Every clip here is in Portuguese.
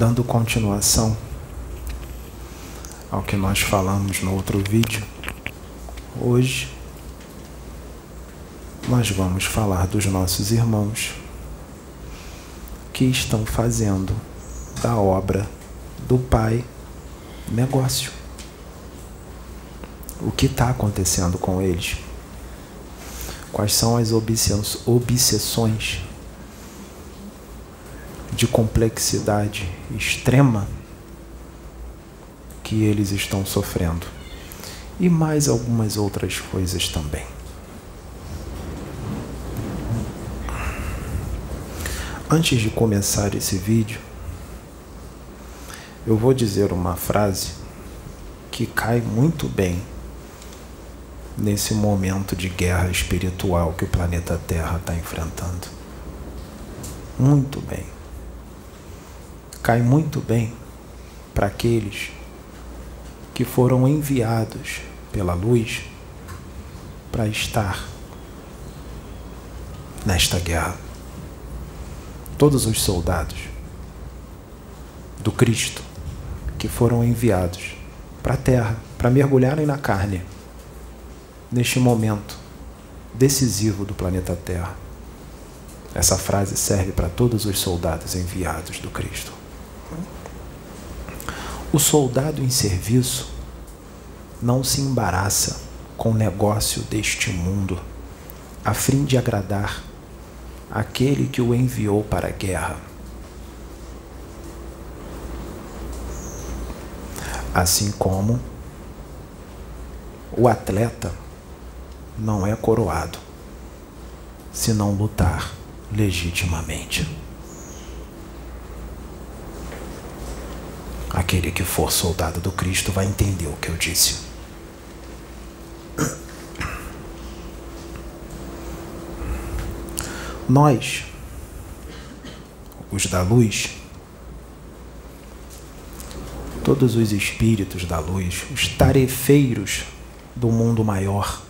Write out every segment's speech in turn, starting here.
Dando continuação ao que nós falamos no outro vídeo, hoje nós vamos falar dos nossos irmãos que estão fazendo da obra do Pai negócio. O que está acontecendo com eles? Quais são as obsessões de complexidade extrema que eles estão sofrendo? E mais algumas outras coisas também. Antes de começar esse vídeo, eu vou dizer uma frase que cai muito bem nesse momento de guerra espiritual que o planeta Terra está enfrentando. Muito bem. Cai muito bem para aqueles que foram enviados pela luz para estar nesta guerra todos os soldados do Cristo que foram enviados para a terra para mergulharem na carne neste momento decisivo do planeta Terra. Essa frase serve para todos os soldados enviados do Cristo. O soldado em serviço não se embaraça com o negócio deste mundo, a fim de agradar aquele que o enviou para a guerra. Assim como o atleta não é coroado se não lutar legitimamente. Aquele que for soldado do Cristo vai entender o que eu disse. Nós, os da luz, todos os espíritos da luz, os tarefeiros do mundo maior,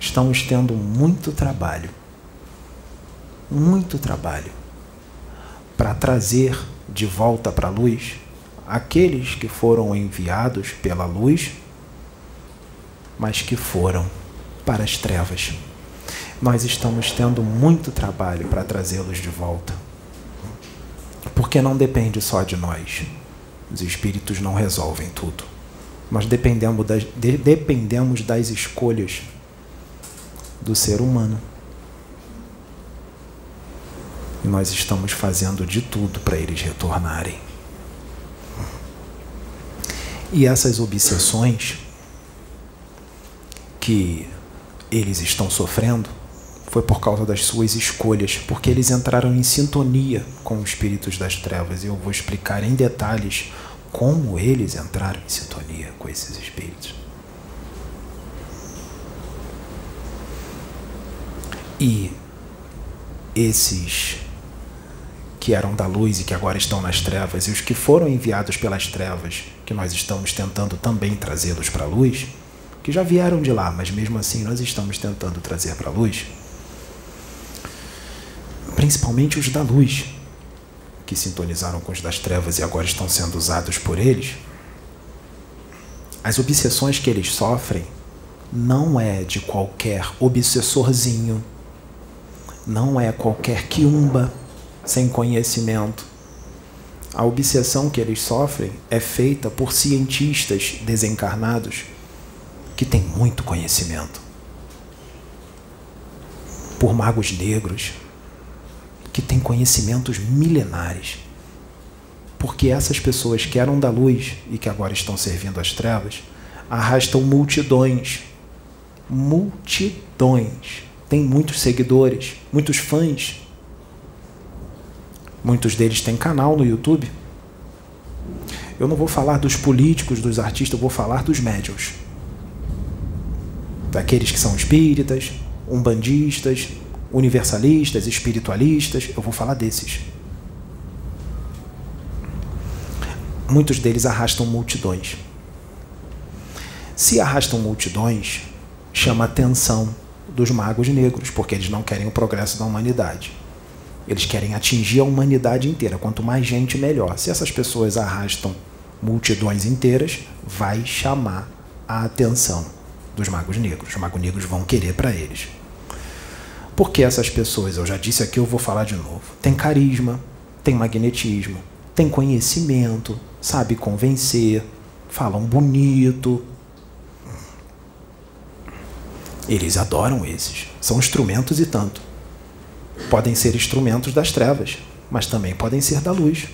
estamos tendo muito trabalho, muito trabalho, para trazer de volta para a luz aqueles que foram enviados pela luz, mas que foram para as trevas nós estamos tendo muito trabalho para trazê-los de volta. Porque não depende só de nós. Os espíritos não resolvem tudo. Nós dependemos das, de, dependemos das escolhas do ser humano. E nós estamos fazendo de tudo para eles retornarem. E essas obsessões que eles estão sofrendo foi por causa das suas escolhas, porque eles entraram em sintonia com os espíritos das trevas. E eu vou explicar em detalhes como eles entraram em sintonia com esses espíritos. E esses que eram da luz e que agora estão nas trevas, e os que foram enviados pelas trevas, que nós estamos tentando também trazê-los para a luz, que já vieram de lá, mas mesmo assim nós estamos tentando trazer para a luz principalmente os da luz, que sintonizaram com os das trevas e agora estão sendo usados por eles, as obsessões que eles sofrem não é de qualquer obsessorzinho, não é qualquer quiumba sem conhecimento. A obsessão que eles sofrem é feita por cientistas desencarnados que têm muito conhecimento, por magos negros, que tem conhecimentos milenares. Porque essas pessoas que eram da luz e que agora estão servindo as trevas arrastam multidões. Multidões. Tem muitos seguidores, muitos fãs. Muitos deles têm canal no YouTube. Eu não vou falar dos políticos, dos artistas, eu vou falar dos médios. Daqueles que são espíritas, umbandistas, universalistas, espiritualistas, eu vou falar desses. Muitos deles arrastam multidões. Se arrastam multidões, chama a atenção dos magos negros, porque eles não querem o progresso da humanidade. Eles querem atingir a humanidade inteira. Quanto mais gente, melhor. Se essas pessoas arrastam multidões inteiras, vai chamar a atenção dos magos negros. Os magos negros vão querer para eles. Porque essas pessoas, eu já disse aqui, eu vou falar de novo, tem carisma, tem magnetismo, tem conhecimento, sabe convencer, falam bonito. Eles adoram esses. São instrumentos e tanto podem ser instrumentos das trevas, mas também podem ser da luz.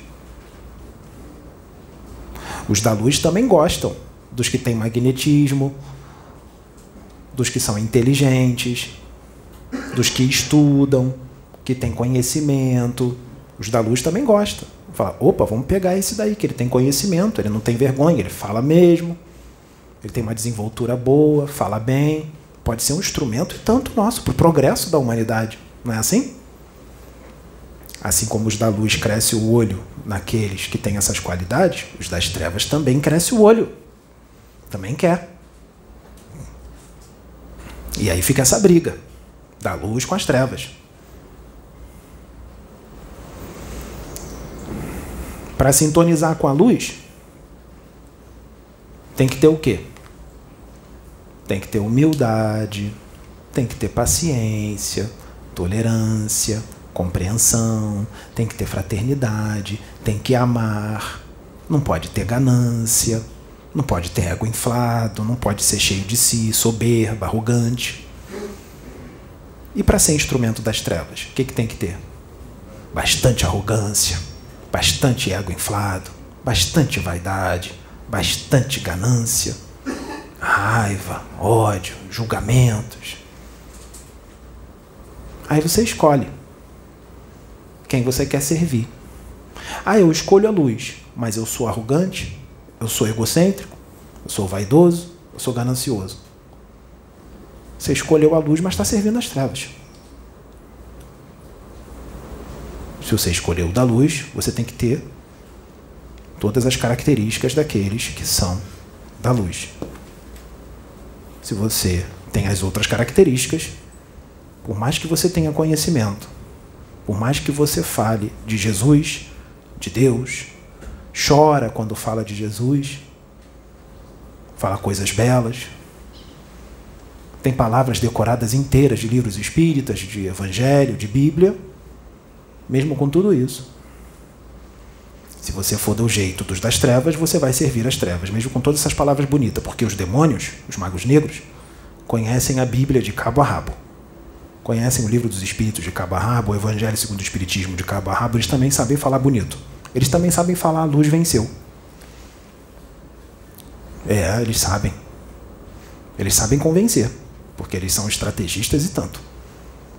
Os da luz também gostam dos que têm magnetismo, dos que são inteligentes, dos que estudam, que têm conhecimento. Os da luz também gostam. Fala, opa, vamos pegar esse daí, que ele tem conhecimento, ele não tem vergonha, ele fala mesmo, ele tem uma desenvoltura boa, fala bem. Pode ser um instrumento tanto nosso para o progresso da humanidade. Não é assim? Assim como os da luz cresce o olho naqueles que têm essas qualidades, os das trevas também cresce o olho. Também quer. E aí fica essa briga da luz com as trevas. Para sintonizar com a luz, tem que ter o quê? Tem que ter humildade, tem que ter paciência, tolerância, compreensão, tem que ter fraternidade, tem que amar, não pode ter ganância, não pode ter ego inflado, não pode ser cheio de si, soberba, arrogante. E para ser instrumento das trevas, o que, que tem que ter? Bastante arrogância, bastante ego inflado, bastante vaidade, bastante ganância, raiva, ódio, julgamentos. Aí você escolhe quem você quer servir. Ah, eu escolho a luz, mas eu sou arrogante, eu sou egocêntrico, eu sou vaidoso, eu sou ganancioso. Você escolheu a luz, mas está servindo as trevas. Se você escolheu da luz, você tem que ter todas as características daqueles que são da luz. Se você tem as outras características, por mais que você tenha conhecimento, por mais que você fale de Jesus, de Deus, chora quando fala de Jesus, fala coisas belas, tem palavras decoradas inteiras de livros espíritas, de evangelho, de Bíblia, mesmo com tudo isso. Se você for do jeito dos das trevas, você vai servir as trevas, mesmo com todas essas palavras bonitas, porque os demônios, os magos negros, conhecem a Bíblia de cabo a rabo conhecem o livro dos Espíritos de cabo o Evangelho segundo o Espiritismo de cabo eles também sabem falar bonito. Eles também sabem falar a luz venceu. É, eles sabem. Eles sabem convencer, porque eles são estrategistas e tanto.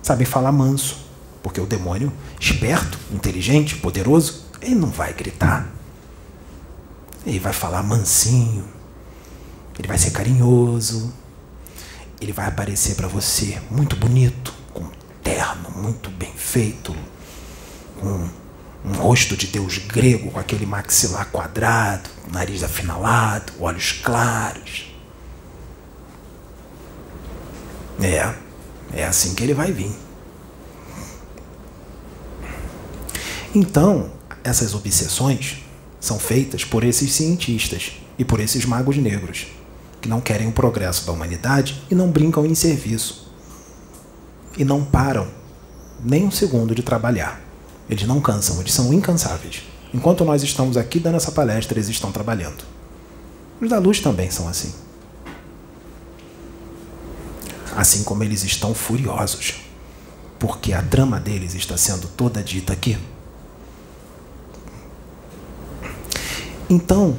Sabem falar manso, porque o demônio, esperto, inteligente, poderoso, ele não vai gritar. Ele vai falar mansinho. Ele vai ser carinhoso. Ele vai aparecer para você muito bonito, terno, muito bem feito, com um rosto de Deus grego, com aquele maxilar quadrado, nariz afinalado, olhos claros. É, é assim que ele vai vir. Então, essas obsessões são feitas por esses cientistas e por esses magos negros, que não querem o progresso da humanidade e não brincam em serviço e não param nem um segundo de trabalhar. Eles não cansam, eles são incansáveis. Enquanto nós estamos aqui dando essa palestra, eles estão trabalhando. Os da luz também são assim. Assim como eles estão furiosos, porque a trama deles está sendo toda dita aqui. Então,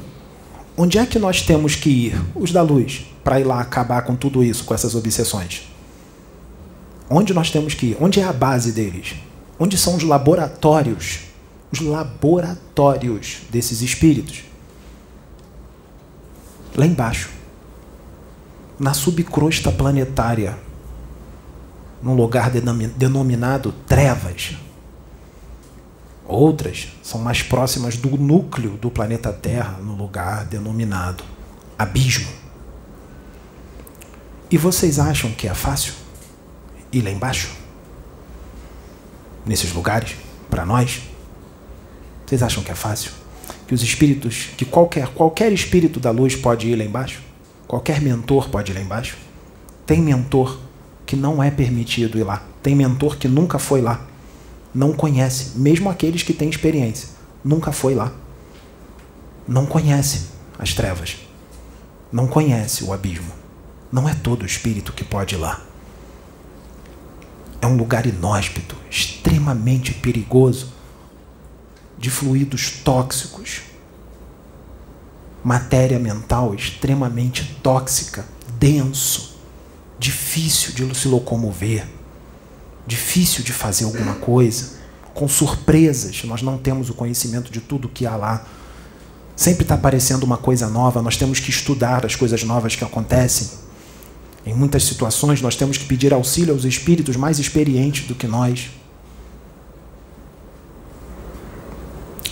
onde é que nós temos que ir, os da luz, para ir lá acabar com tudo isso, com essas obsessões? Onde nós temos que ir? Onde é a base deles? Onde são os laboratórios? Os laboratórios desses espíritos? Lá embaixo. Na subcrosta planetária. Num lugar denominado trevas. Outras são mais próximas do núcleo do planeta Terra, no lugar denominado abismo. E vocês acham que é fácil? E lá embaixo? Nesses lugares? para nós? Vocês acham que é fácil? Que os espíritos, que qualquer, qualquer espírito da luz pode ir lá embaixo? Qualquer mentor pode ir lá embaixo? Tem mentor que não é permitido ir lá. Tem mentor que nunca foi lá. Não conhece, mesmo aqueles que têm experiência. Nunca foi lá. Não conhece as trevas. Não conhece o abismo. Não é todo espírito que pode ir lá. É um lugar inóspito, extremamente perigoso, de fluidos tóxicos, matéria mental extremamente tóxica, denso, difícil de se locomover, difícil de fazer alguma coisa, com surpresas. Nós não temos o conhecimento de tudo que há lá. Sempre está aparecendo uma coisa nova, nós temos que estudar as coisas novas que acontecem. Em muitas situações, nós temos que pedir auxílio aos espíritos mais experientes do que nós.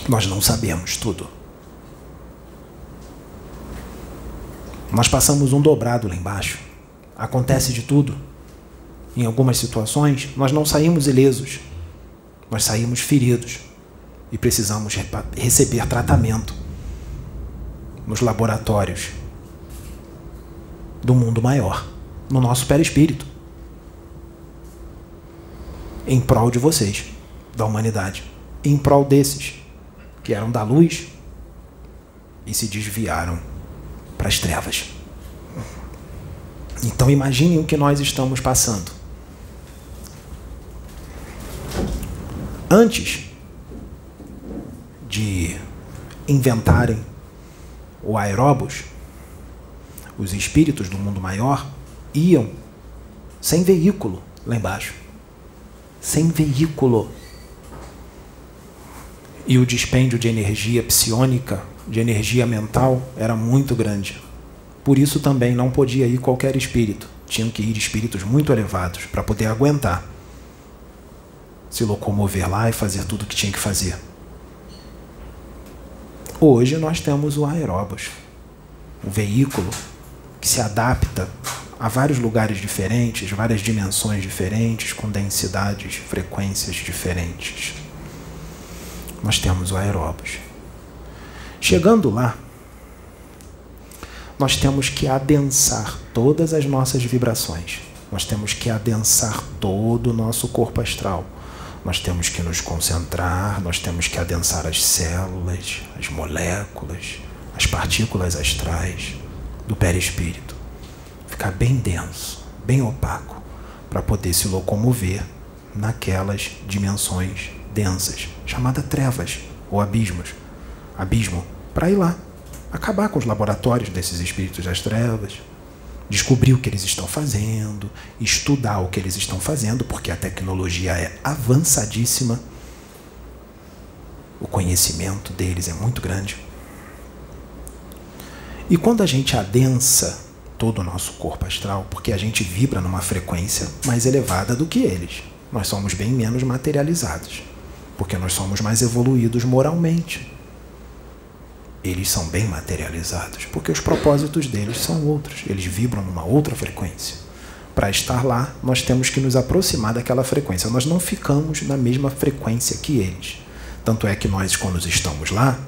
Nós não sabemos tudo. Nós passamos um dobrado lá embaixo. Acontece de tudo. Em algumas situações, nós não saímos ilesos, nós saímos feridos e precisamos receber tratamento nos laboratórios do mundo maior, no nosso perispírito, em prol de vocês, da humanidade, em prol desses que eram da luz e se desviaram para as trevas. Então imaginem o que nós estamos passando. Antes de inventarem o aeróbus, os espíritos do mundo maior iam sem veículo lá embaixo. Sem veículo. E o dispêndio de energia psiônica, de energia mental, era muito grande. Por isso também não podia ir qualquer espírito. Tinham que ir espíritos muito elevados para poder aguentar se locomover lá e fazer tudo o que tinha que fazer. Hoje nós temos o aeróbus, um veículo que se adapta a vários lugares diferentes, várias dimensões diferentes, com densidades, frequências diferentes. Nós temos o aeróbus. Chegando lá, nós temos que adensar todas as nossas vibrações. Nós temos que adensar todo o nosso corpo astral. Nós temos que nos concentrar, nós temos que adensar as células, as moléculas, as partículas astrais do perispírito. Ficar bem denso, bem opaco, para poder se locomover naquelas dimensões densas, chamadas trevas ou abismos. Abismo, para ir lá, acabar com os laboratórios desses espíritos das trevas, descobrir o que eles estão fazendo, estudar o que eles estão fazendo, porque a tecnologia é avançadíssima, o conhecimento deles é muito grande. E quando a gente adensa todo o nosso corpo astral, porque a gente vibra numa frequência mais elevada do que eles, nós somos bem menos materializados, porque nós somos mais evoluídos moralmente eles são bem materializados, porque os propósitos deles são outros, eles vibram numa outra frequência. Para estar lá, nós temos que nos aproximar daquela frequência. Nós não ficamos na mesma frequência que eles. Tanto é que nós, quando estamos lá,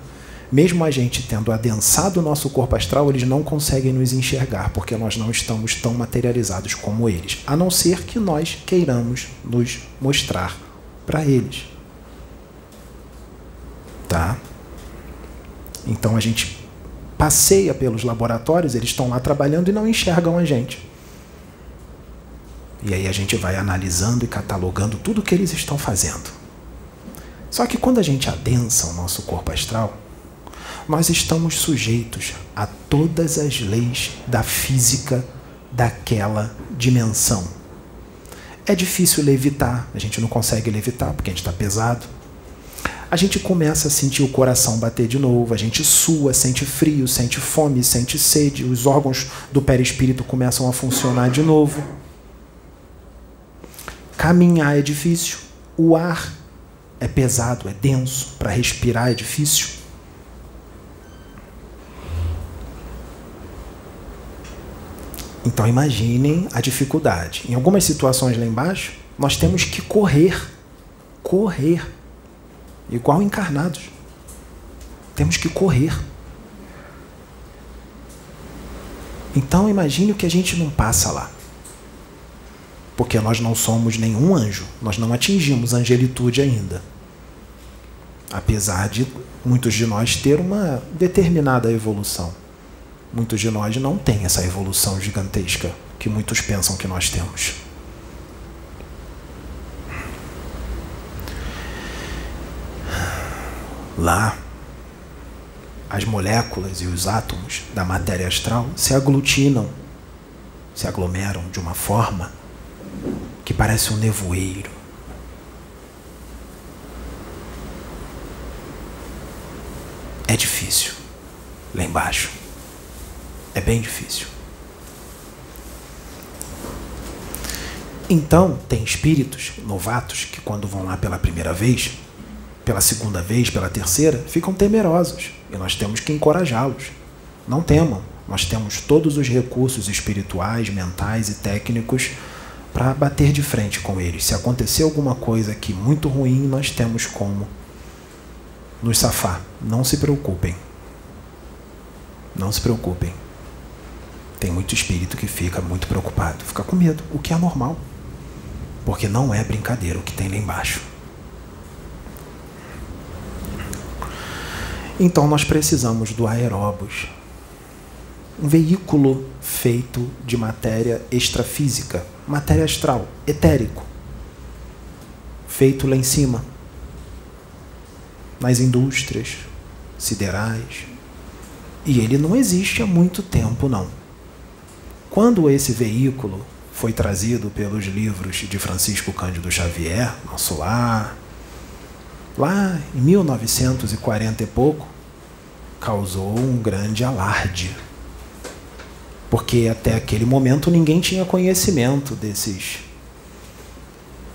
mesmo a gente tendo adensado o nosso corpo astral, eles não conseguem nos enxergar, porque nós não estamos tão materializados como eles, a não ser que nós queiramos nos mostrar para eles. Tá? Então a gente passeia pelos laboratórios, eles estão lá trabalhando e não enxergam a gente. E aí a gente vai analisando e catalogando tudo o que eles estão fazendo. Só que quando a gente adensa o nosso corpo astral, nós estamos sujeitos a todas as leis da física daquela dimensão. É difícil levitar, a gente não consegue levitar porque a gente está pesado a gente começa a sentir o coração bater de novo, a gente sua, sente frio, sente fome, sente sede, os órgãos do perispírito começam a funcionar de novo. Caminhar é difícil, o ar é pesado, é denso, para respirar é difícil. Então imaginem a dificuldade. Em algumas situações lá embaixo, nós temos que correr, correr igual encarnados. Temos que correr. Então imagine o que a gente não passa lá. Porque nós não somos nenhum anjo, nós não atingimos angelitude ainda. Apesar de muitos de nós ter uma determinada evolução. Muitos de nós não têm essa evolução gigantesca que muitos pensam que nós temos. Lá, as moléculas e os átomos da matéria astral se aglutinam, se aglomeram de uma forma que parece um nevoeiro. É difícil lá embaixo. É bem difícil. Então, tem espíritos novatos que, quando vão lá pela primeira vez, pela segunda vez, pela terceira, ficam temerosos. E nós temos que encorajá-los. Não temam. Nós temos todos os recursos espirituais, mentais e técnicos para bater de frente com eles. Se acontecer alguma coisa aqui muito ruim, nós temos como nos safar. Não se preocupem. Não se preocupem. Tem muito espírito que fica muito preocupado, fica com medo, o que é normal. Porque não é brincadeira o que tem lá embaixo. Então nós precisamos do aeróbus, um veículo feito de matéria extrafísica, matéria astral, etérico, feito lá em cima, nas indústrias siderais. E ele não existe há muito tempo, não. Quando esse veículo foi trazido pelos livros de Francisco Cândido Xavier, nosso lar, lá em 1940 e pouco, causou um grande alarde. Porque até aquele momento ninguém tinha conhecimento desses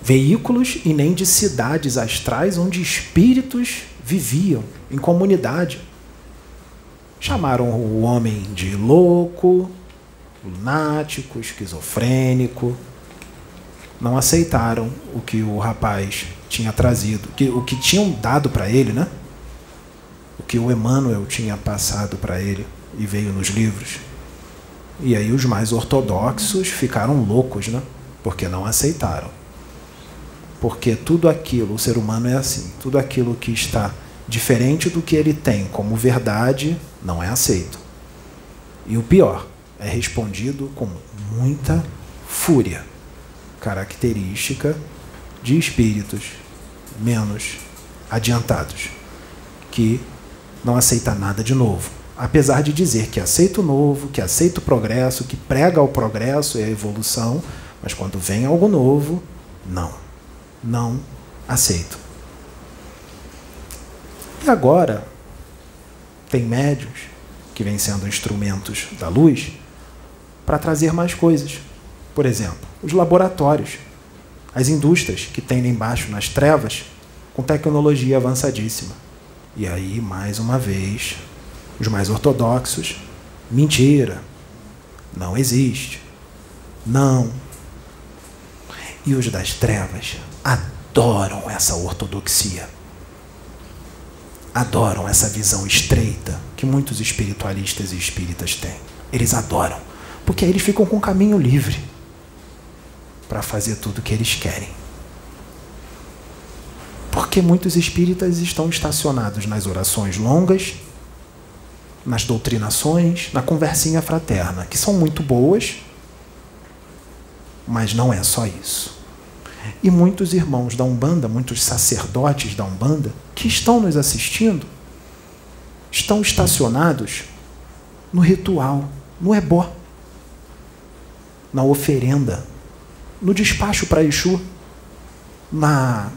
veículos e nem de cidades astrais onde espíritos viviam em comunidade. Chamaram o homem de louco, lunático, esquizofrênico. Não aceitaram o que o rapaz tinha trazido, que, o que tinham dado para ele, né? O que o Emmanuel tinha passado para ele e veio nos livros. E aí os mais ortodoxos ficaram loucos, né? Porque não aceitaram. Porque tudo aquilo, o ser humano é assim, tudo aquilo que está diferente do que ele tem como verdade não é aceito. E o pior, é respondido com muita fúria, característica de espíritos menos adiantados, que não aceita nada de novo. Apesar de dizer que aceita o novo, que aceita o progresso, que prega o progresso e a evolução, mas quando vem algo novo, não. Não aceito. E agora, tem médios que vêm sendo instrumentos da luz para trazer mais coisas. Por exemplo, os laboratórios as indústrias que lá embaixo nas trevas com tecnologia avançadíssima. E aí, mais uma vez, os mais ortodoxos, mentira, não existe, não. E os das trevas adoram essa ortodoxia, adoram essa visão estreita que muitos espiritualistas e espíritas têm. Eles adoram, porque aí eles ficam com o caminho livre para fazer tudo o que eles querem. Porque muitos espíritas estão estacionados nas orações longas, nas doutrinações, na conversinha fraterna, que são muito boas, mas não é só isso. E muitos irmãos da Umbanda, muitos sacerdotes da Umbanda, que estão nos assistindo, estão estacionados no ritual, no ebó, na oferenda, no despacho para Exu, na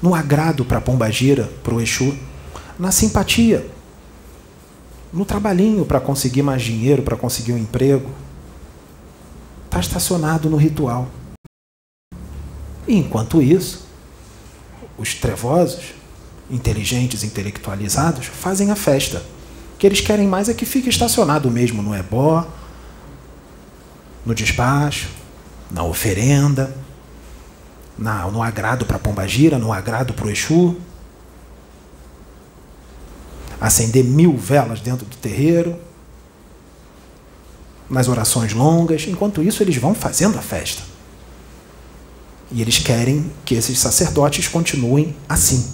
no agrado para a Pombagira, para o Exu, na simpatia, no trabalhinho para conseguir mais dinheiro, para conseguir um emprego. Está estacionado no ritual. E enquanto isso, os trevosos, inteligentes, intelectualizados, fazem a festa. O que eles querem mais é que fique estacionado mesmo no ebó, no despacho, na oferenda. na, no agrado para Pombagira, no agrado para o Exu. Acender mil velas dentro do terreiro, nas orações longas. Enquanto isso, eles vão fazendo a festa. E eles querem que esses sacerdotes continuem assim.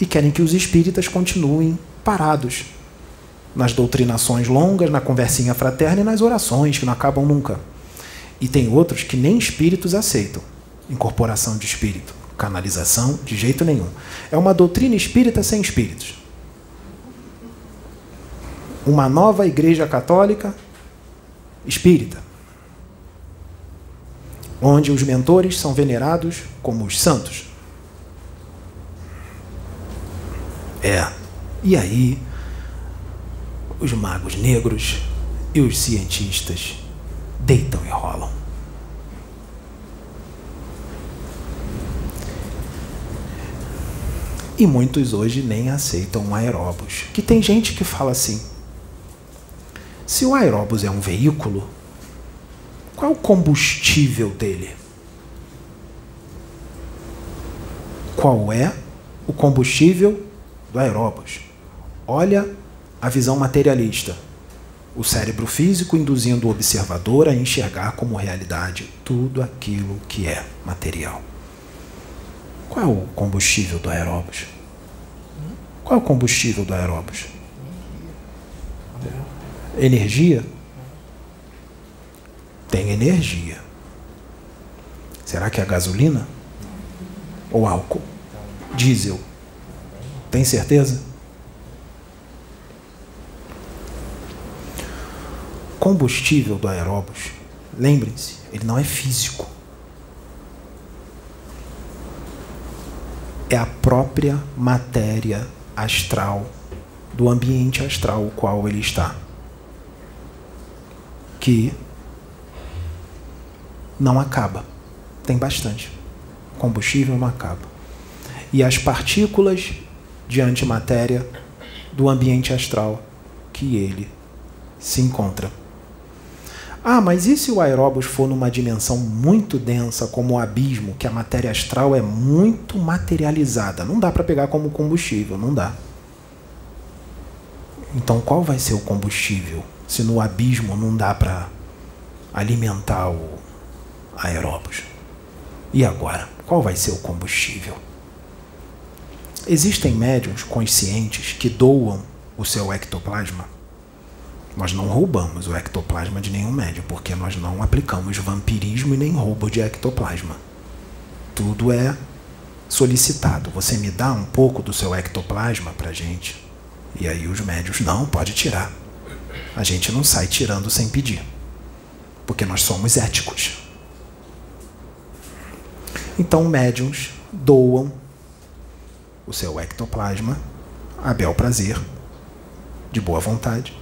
E querem que os espíritas continuem parados nas doutrinações longas, na conversinha fraterna e nas orações que não acabam nunca. E tem outros que nem espíritos aceitam incorporação de espírito, canalização, de jeito nenhum. É uma doutrina espírita sem espíritos. Uma nova igreja católica espírita, onde os mentores são venerados como os santos. É. E aí, os magos negros e os cientistas deitam e rolam. E muitos hoje nem aceitam aeróbus. Que tem gente que fala assim: se o aeróbus é um veículo, qual é o combustível dele? Qual é o combustível do aeróbus? Olha a visão materialista. O cérebro físico induzindo o observador a enxergar como realidade tudo aquilo que é material. Qual é o combustível do aeróbus? Qual é o combustível do aeróbus? Energia? Tem energia. Será que é gasolina? Ou álcool? Diesel? Tem certeza? Combustível do aeróbus, lembrem-se, ele não é físico. É a própria matéria astral do ambiente astral o qual ele está que não acaba. Tem bastante. Combustível não acaba. E as partículas de antimatéria do ambiente astral que ele se encontra. Ah, mas e se o aeróbus for numa dimensão muito densa, como o abismo, que a matéria astral é muito materializada? Não dá para pegar como combustível, não dá. Então qual vai ser o combustível? se no abismo não dá para alimentar o aeróbus? E agora? Qual vai ser o combustível? Existem médiums conscientes que doam o seu ectoplasma? Nós não roubamos o ectoplasma de nenhum médium, porque nós não aplicamos vampirismo e nem roubo de ectoplasma. Tudo é solicitado. Você me dá um pouco do seu ectoplasma para gente? E aí os médios, não, pode tirar. A gente não sai tirando sem pedir, porque nós somos éticos. Então, médiums doam o seu ectoplasma a bel prazer, de boa vontade,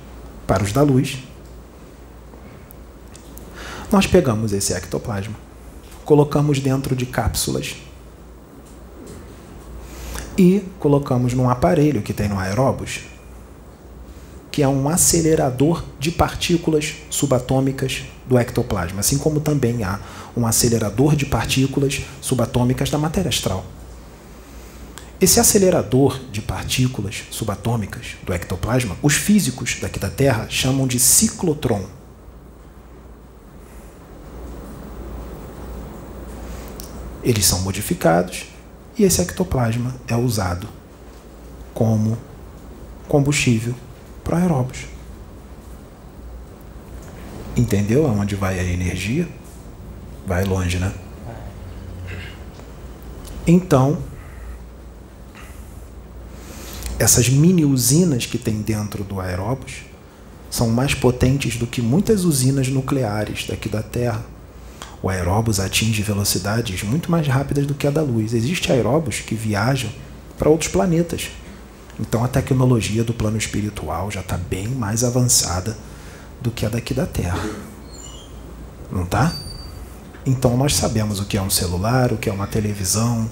para os da luz. Nós pegamos esse ectoplasma, colocamos dentro de cápsulas e colocamos num aparelho que tem no aeróbus que é um acelerador de partículas subatômicas do ectoplasma, assim como também há um acelerador de partículas subatômicas da matéria astral. Esse acelerador de partículas subatômicas do ectoplasma, os físicos daqui da Terra chamam de ciclotron. Eles são modificados e esse ectoplasma é usado como combustível para aeróbios. Entendeu aonde vai a energia? Vai longe, né? Então, essas mini usinas que tem dentro do aeróbus são mais potentes do que muitas usinas nucleares daqui da Terra. O aeróbus atinge velocidades muito mais rápidas do que a da luz. Existem aeróbus que viajam para outros planetas então a tecnologia do plano espiritual já está bem mais avançada do que a daqui da Terra. Não tá? Então nós sabemos o que é um celular, o que é uma televisão,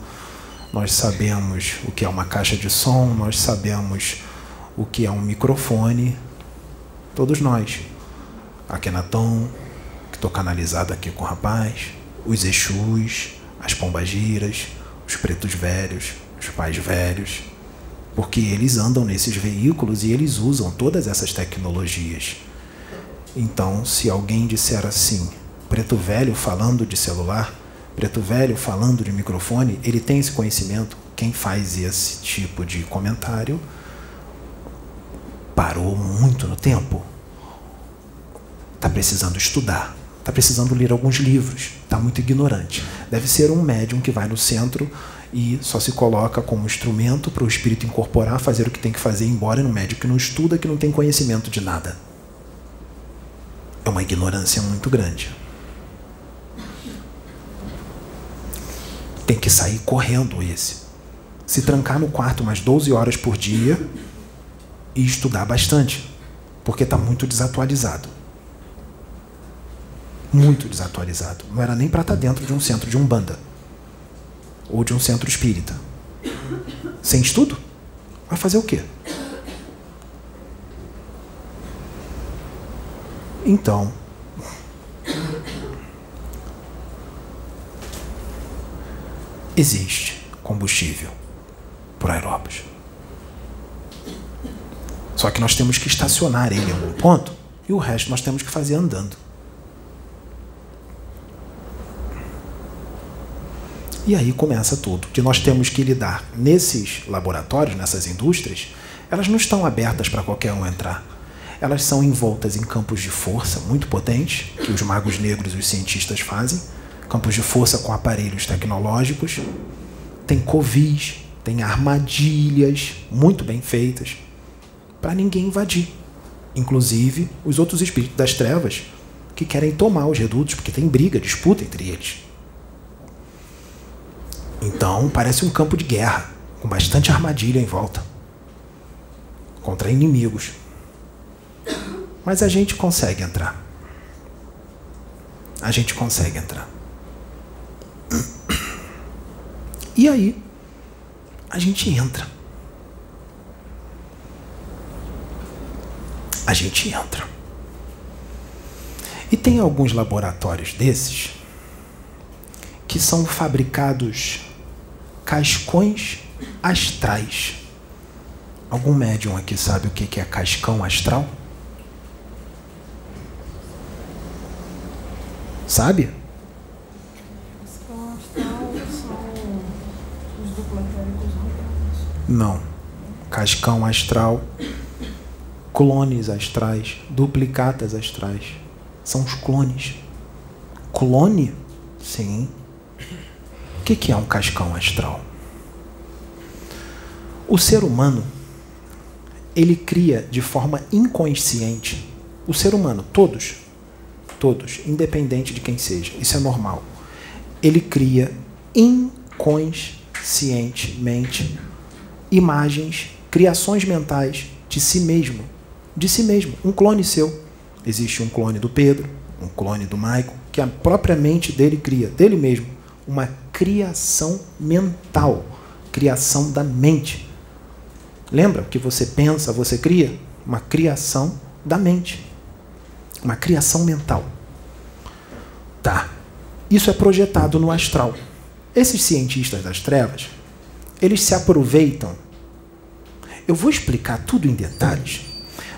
nós sabemos o que é uma caixa de som, nós sabemos o que é um microfone. Todos nós. A Kenaton, que estou canalizado aqui com o rapaz, os Exus, as pombagiras, os pretos velhos, os pais velhos, porque eles andam nesses veículos e eles usam todas essas tecnologias. Então, se alguém disser assim, preto velho falando de celular, preto velho falando de microfone, ele tem esse conhecimento. Quem faz esse tipo de comentário parou muito no tempo. Está precisando estudar, está precisando ler alguns livros, está muito ignorante. Deve ser um médium que vai no centro e só se coloca como instrumento para o espírito incorporar, fazer o que tem que fazer, embora no médico que não estuda, que não tem conhecimento de nada. É uma ignorância muito grande. Tem que sair correndo esse. Se trancar no quarto umas 12 horas por dia e estudar bastante, porque está muito desatualizado. Muito desatualizado. Não era nem para estar tá dentro de um centro de umbanda ou de um centro espírita. Sem estudo? Vai fazer o quê? Então, existe combustível por aeróbus. Só que nós temos que estacionar ele em algum ponto e o resto nós temos que fazer andando. E aí começa tudo. Que nós temos que lidar nesses laboratórios, nessas indústrias, elas não estão abertas para qualquer um entrar. Elas são envoltas em campos de força muito potentes, que os magos negros e os cientistas fazem, campos de força com aparelhos tecnológicos, tem covis, tem armadilhas muito bem feitas para ninguém invadir. Inclusive os outros espíritos das trevas que querem tomar os redutos, porque tem briga, disputa entre eles. Então parece um campo de guerra, com bastante armadilha em volta contra inimigos. Mas a gente consegue entrar. A gente consegue entrar. E aí, a gente entra. A gente entra. E tem alguns laboratórios desses que são fabricados cascões astrais. Algum médium aqui sabe o que é cascão astral? Sabe? Não. Cascão astral, clones astrais, duplicatas astrais. São os clones. Clone? Sim. O que é um cascão astral? O ser humano, ele cria de forma inconsciente. O ser humano, todos, todos, independente de quem seja, isso é normal. Ele cria inconscientemente imagens, criações mentais de si mesmo. De si mesmo. Um clone seu. Existe um clone do Pedro, um clone do Maico, que a própria mente dele cria, dele mesmo. Uma criação mental. Criação da mente. Lembra que você pensa, você cria? Uma criação da mente. Uma criação mental. Tá. Isso é projetado no astral. Esses cientistas das trevas, eles se aproveitam eu vou explicar tudo em detalhes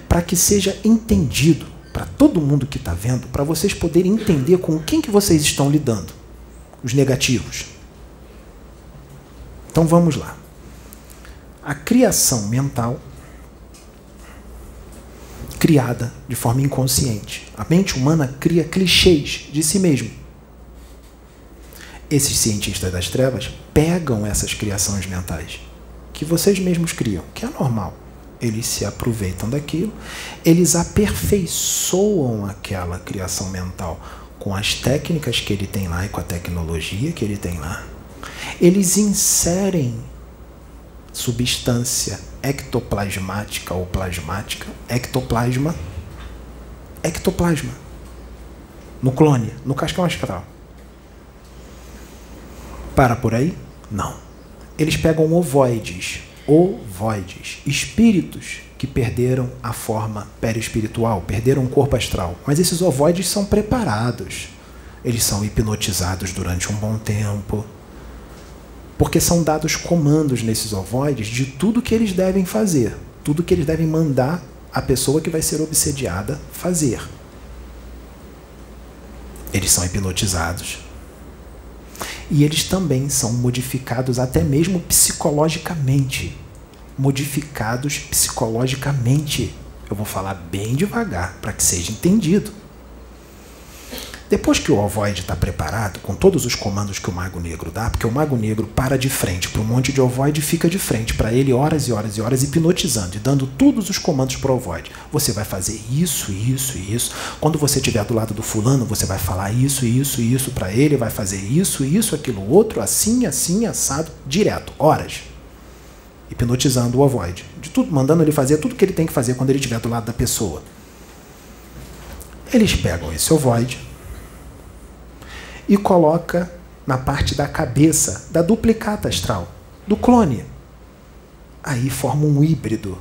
para que seja entendido para todo mundo que está vendo, para vocês poderem entender com quem que vocês estão lidando, os negativos. Então vamos lá. A criação mental criada de forma inconsciente. A mente humana cria clichês de si mesmo. Esses cientistas das trevas pegam essas criações mentais que vocês mesmos criam, que é normal. Eles se aproveitam daquilo, eles aperfeiçoam aquela criação mental com as técnicas que ele tem lá e com a tecnologia que ele tem lá. Eles inserem substância ectoplasmática ou plasmática, ectoplasma, ectoplasma, no clone, no cascão astral. Para por aí? Não eles pegam ovoides, ovoides, espíritos que perderam a forma perispiritual, perderam o corpo astral. Mas esses ovoides são preparados. Eles são hipnotizados durante um bom tempo. Porque são dados comandos nesses ovoides de tudo que eles devem fazer, tudo que eles devem mandar a pessoa que vai ser obsediada fazer. Eles são hipnotizados. E eles também são modificados até mesmo psicologicamente. Modificados psicologicamente. Eu vou falar bem devagar para que seja entendido. Depois que o ovoide está preparado, com todos os comandos que o Mago Negro dá, porque o Mago Negro para de frente para um monte de ovoide e fica de frente para ele horas e horas e horas hipnotizando e dando todos os comandos para o ovoide. Você vai fazer isso, isso e isso. Quando você estiver do lado do fulano, você vai falar isso, isso e isso para ele, vai fazer isso, isso, aquilo, outro, assim, assim, assado, direto, horas. Hipnotizando o ovoide. De tudo, mandando ele fazer tudo que ele tem que fazer quando ele estiver do lado da pessoa. Eles pegam esse ovoide, e coloca na parte da cabeça da duplicata astral, do clone. Aí forma um híbrido.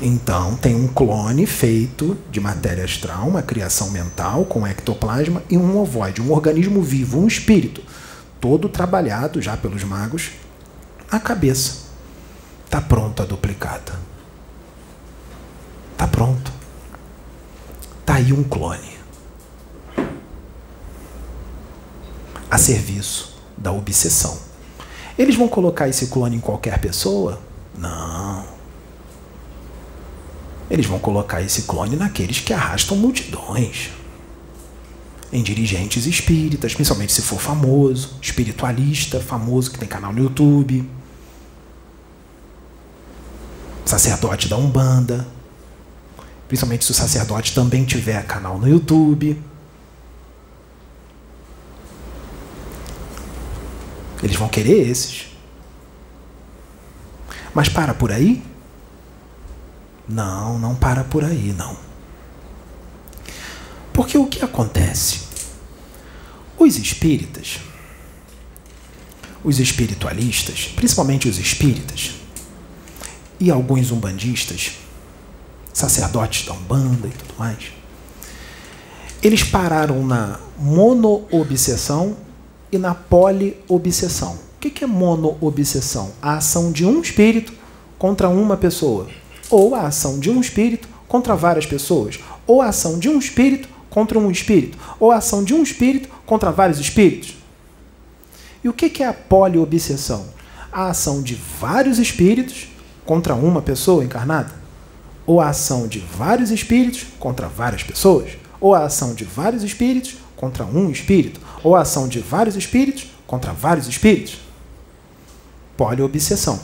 Então, tem um clone feito de matéria astral, uma criação mental com ectoplasma e um ovoide, um organismo vivo, um espírito, todo trabalhado já pelos magos, a cabeça. Está pronta a duplicata. Está pronto. Está aí um clone. a serviço da obsessão. Eles vão colocar esse clone em qualquer pessoa? Não. Eles vão colocar esse clone naqueles que arrastam multidões. Em dirigentes espíritas, principalmente se for famoso, espiritualista, famoso que tem canal no YouTube. Sacerdote da Umbanda. Principalmente se o sacerdote também tiver canal no YouTube. Eles vão querer esses. Mas para por aí? Não, não para por aí, não. Porque o que acontece? Os espíritas, os espiritualistas, principalmente os espíritas, e alguns umbandistas, sacerdotes da Umbanda e tudo mais, eles pararam na mono-obsessão e na poliobsessão. O que é monoobsessão? A ação de um espírito contra uma pessoa. Ou a ação de um espírito contra várias pessoas. Ou a ação de um espírito contra um espírito. Ou a ação de um espírito contra vários espíritos. E o que é a poliobsessão? A ação de vários espíritos contra uma pessoa encarnada. Ou a ação de vários espíritos contra várias pessoas. Ou a ação de vários espíritos contra um espírito, ou a ação de vários espíritos contra vários espíritos. Poliobsessão.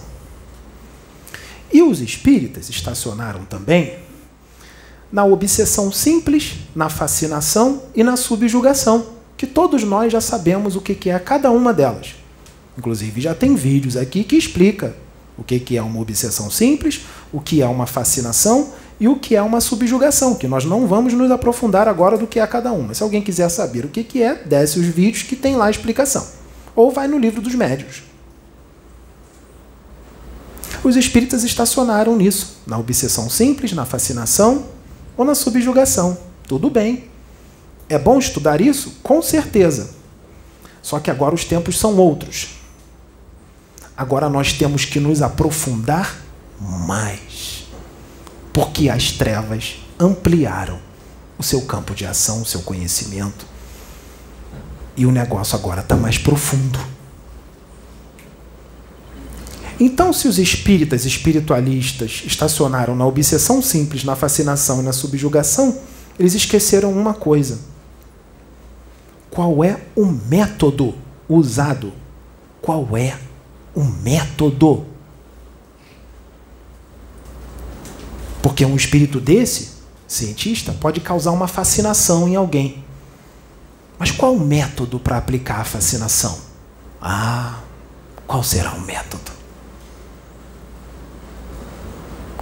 E os espíritas estacionaram também na obsessão simples, na fascinação e na subjugação, que todos nós já sabemos o que é cada uma delas. Inclusive já tem vídeos aqui que explica o que é uma obsessão simples, o que é uma fascinação e o que é uma subjugação, que nós não vamos nos aprofundar agora do que é cada uma. Se alguém quiser saber o que é, desce os vídeos que tem lá a explicação. Ou vai no livro dos médios. Os espíritas estacionaram nisso, na obsessão simples, na fascinação ou na subjugação. Tudo bem. É bom estudar isso? Com certeza. Só que agora os tempos são outros. Agora nós temos que nos aprofundar mais porque as trevas ampliaram o seu campo de ação, o seu conhecimento. E o negócio agora está mais profundo. Então, se os espíritas espiritualistas estacionaram na obsessão simples, na fascinação e na subjugação, eles esqueceram uma coisa. Qual é o método usado? Qual é o método? Porque um espírito desse, cientista, pode causar uma fascinação em alguém. Mas qual o método para aplicar a fascinação? Ah, qual será o método?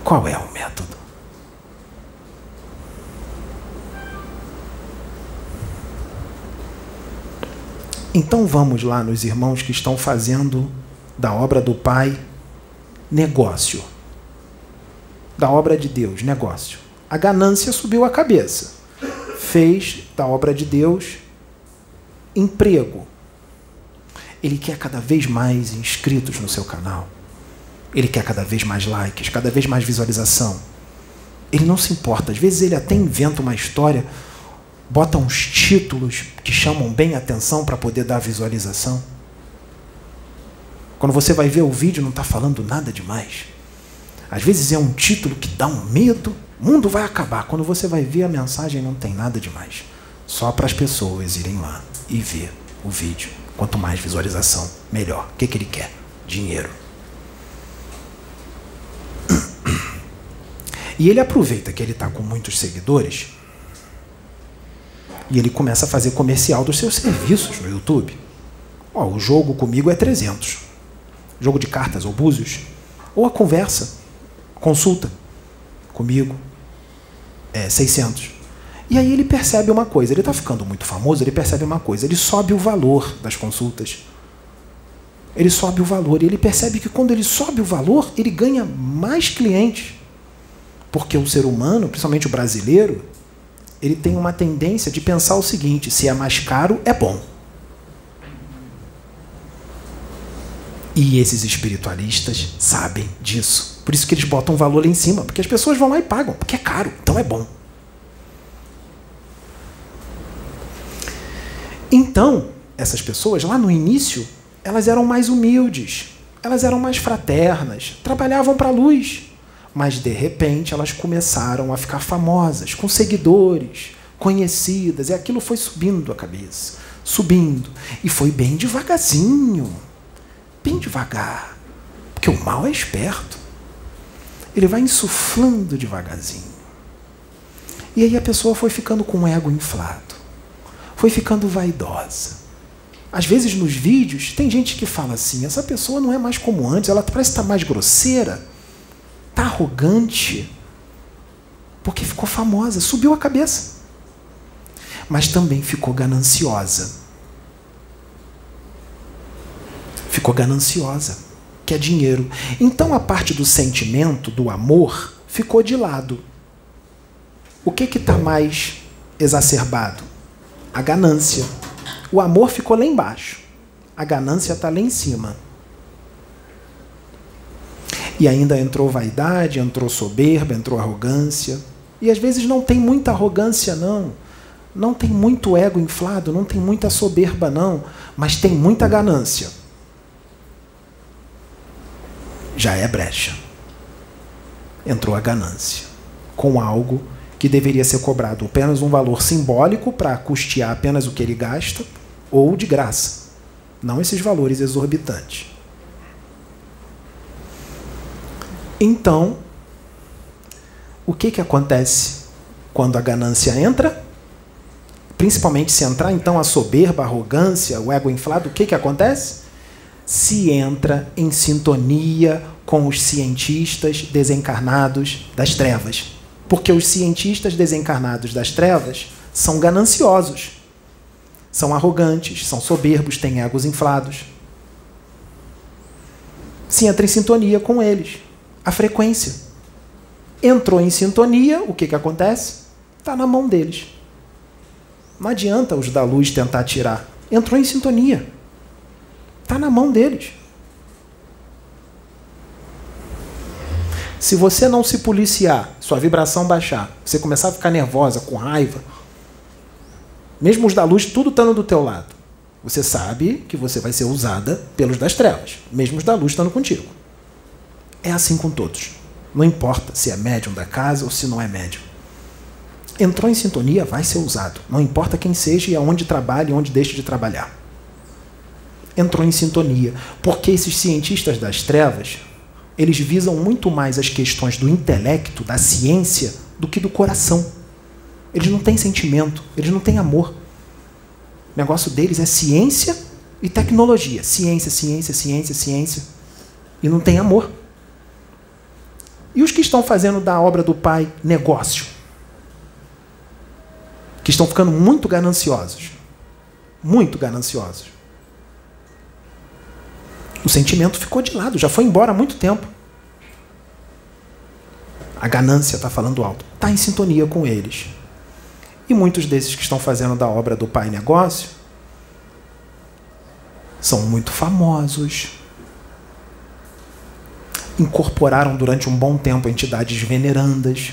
Qual é o método? Então vamos lá nos irmãos que estão fazendo da obra do Pai negócio da obra de Deus, negócio. A ganância subiu a cabeça. Fez da obra de Deus emprego. Ele quer cada vez mais inscritos no seu canal. Ele quer cada vez mais likes, cada vez mais visualização. Ele não se importa. Às vezes ele até inventa uma história, bota uns títulos que chamam bem a atenção para poder dar visualização. Quando você vai ver o vídeo, não está falando nada demais. Às vezes é um título que dá um medo, o mundo vai acabar. Quando você vai ver a mensagem, não tem nada demais. Só para as pessoas irem lá e ver o vídeo. Quanto mais visualização, melhor. O que, que ele quer? Dinheiro. E ele aproveita que ele está com muitos seguidores e ele começa a fazer comercial dos seus serviços no YouTube. O jogo comigo é 300. Jogo de cartas ou búzios. Ou a conversa, consulta comigo é 600. E aí ele percebe uma coisa, ele está ficando muito famoso, ele percebe uma coisa, ele sobe o valor das consultas. Ele sobe o valor e ele percebe que quando ele sobe o valor, ele ganha mais clientes. Porque o ser humano, principalmente o brasileiro, ele tem uma tendência de pensar o seguinte: se é mais caro, é bom. E esses espiritualistas sabem disso. Por isso que eles botam um valor lá em cima, porque as pessoas vão lá e pagam, porque é caro, então é bom. Então, essas pessoas lá no início, elas eram mais humildes, elas eram mais fraternas, trabalhavam para a luz. Mas de repente elas começaram a ficar famosas, com seguidores, conhecidas, e aquilo foi subindo a cabeça, subindo. E foi bem devagarzinho, bem devagar, porque o mal é esperto. Ele vai insuflando devagarzinho. E aí a pessoa foi ficando com o ego inflado, foi ficando vaidosa. Às vezes nos vídeos tem gente que fala assim: essa pessoa não é mais como antes, ela parece estar mais grosseira Está arrogante porque ficou famosa, subiu a cabeça. Mas também ficou gananciosa. Ficou gananciosa, que é dinheiro. Então a parte do sentimento, do amor, ficou de lado. O que está mais exacerbado? A ganância. O amor ficou lá embaixo. A ganância está lá em cima. E ainda entrou vaidade, entrou soberba, entrou arrogância. E às vezes não tem muita arrogância, não. Não tem muito ego inflado, não tem muita soberba, não. Mas tem muita ganância. Já é brecha. Entrou a ganância. Com algo que deveria ser cobrado apenas um valor simbólico para custear apenas o que ele gasta, ou de graça. Não esses valores exorbitantes. Então, o que, que acontece quando a ganância entra? Principalmente se entrar então a soberba, a arrogância, o ego inflado, o que, que acontece? Se entra em sintonia com os cientistas desencarnados das trevas. Porque os cientistas desencarnados das trevas são gananciosos, são arrogantes, são soberbos, têm egos inflados. Se entra em sintonia com eles a frequência. Entrou em sintonia, o que, que acontece? Está na mão deles. Não adianta os da luz tentar tirar. Entrou em sintonia. Está na mão deles. Se você não se policiar, sua vibração baixar, você começar a ficar nervosa, com raiva, mesmo os da luz, tudo estando do teu lado, você sabe que você vai ser usada pelos das trevas, mesmo os da luz estando contigo. É assim com todos. Não importa se é médium da casa ou se não é médium. Entrou em sintonia, vai ser usado. Não importa quem seja e aonde trabalhe e onde deixe de trabalhar. Entrou em sintonia. Porque esses cientistas das trevas, eles visam muito mais as questões do intelecto, da ciência, do que do coração. Eles não têm sentimento, eles não têm amor. O negócio deles é ciência e tecnologia. Ciência, ciência, ciência, ciência. E não tem amor. E os que estão fazendo da obra do Pai negócio? Que estão ficando muito gananciosos. Muito gananciosos. O sentimento ficou de lado, já foi embora há muito tempo. A ganância está falando alto. Está em sintonia com eles. E muitos desses que estão fazendo da obra do Pai negócio são muito famosos, incorporaram durante um bom tempo entidades venerandas,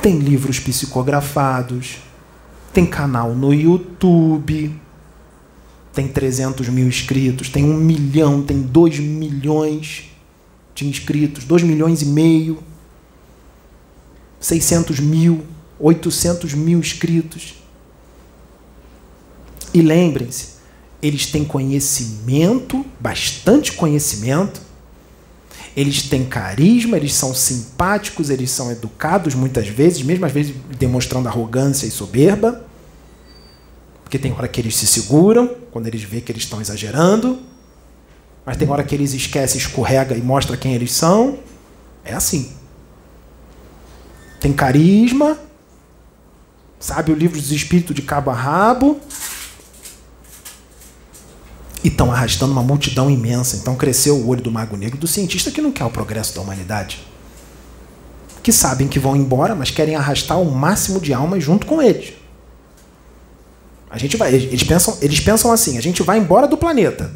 tem livros psicografados, tem canal no YouTube, tem 300 mil inscritos, tem um milhão, tem dois milhões de inscritos, dois milhões e meio, 600 mil, 800 mil inscritos. E lembrem-se, eles têm conhecimento, bastante conhecimento, eles têm carisma, eles são simpáticos, eles são educados muitas vezes, mesmo às vezes demonstrando arrogância e soberba, porque tem hora que eles se seguram, quando eles veem que eles estão exagerando, mas tem hora que eles esquecem, escorrega e mostra quem eles são. É assim. Tem carisma, sabe o livro dos espíritos de cabo a rabo, e estão arrastando uma multidão imensa. Então cresceu o olho do mago negro do cientista que não quer o progresso da humanidade. Que sabem que vão embora, mas querem arrastar o máximo de almas junto com eles. A gente vai, eles pensam, eles pensam assim: a gente vai embora do planeta,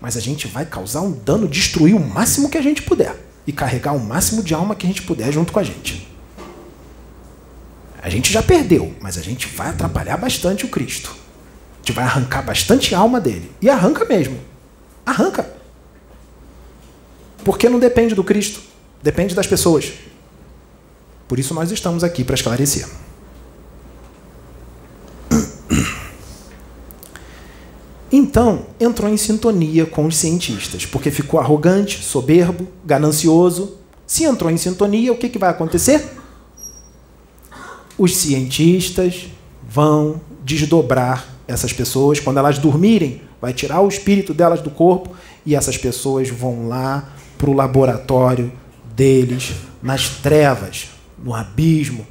mas a gente vai causar um dano, destruir o máximo que a gente puder e carregar o máximo de alma que a gente puder junto com a gente. A gente já perdeu, mas a gente vai atrapalhar bastante o Cristo gente vai arrancar bastante alma dele. E arranca mesmo. Arranca. Porque não depende do Cristo, depende das pessoas. Por isso nós estamos aqui para esclarecer. Então, entrou em sintonia com os cientistas, porque ficou arrogante, soberbo, ganancioso. Se entrou em sintonia, o que, que vai acontecer? Os cientistas vão desdobrar essas pessoas, quando elas dormirem, vai tirar o espírito delas do corpo e essas pessoas vão lá para o laboratório deles, nas trevas, no abismo.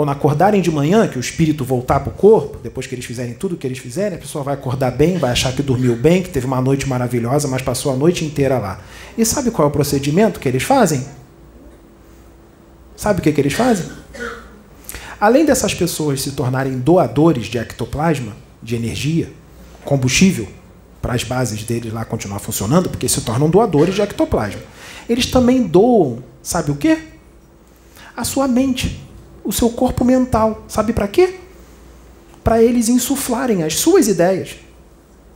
Quando acordarem de manhã, que o espírito voltar para o corpo, depois que eles fizerem tudo o que eles fizerem, a pessoa vai acordar bem, vai achar que dormiu bem, que teve uma noite maravilhosa, mas passou a noite inteira lá. E sabe qual é o procedimento que eles fazem? Sabe o que, que eles fazem? Além dessas pessoas se tornarem doadores de ectoplasma, de energia, combustível, para as bases deles lá continuar funcionando, porque se tornam doadores de ectoplasma. Eles também doam, sabe o quê? A sua mente, o seu corpo mental. Sabe para quê? Para eles insuflarem as suas ideias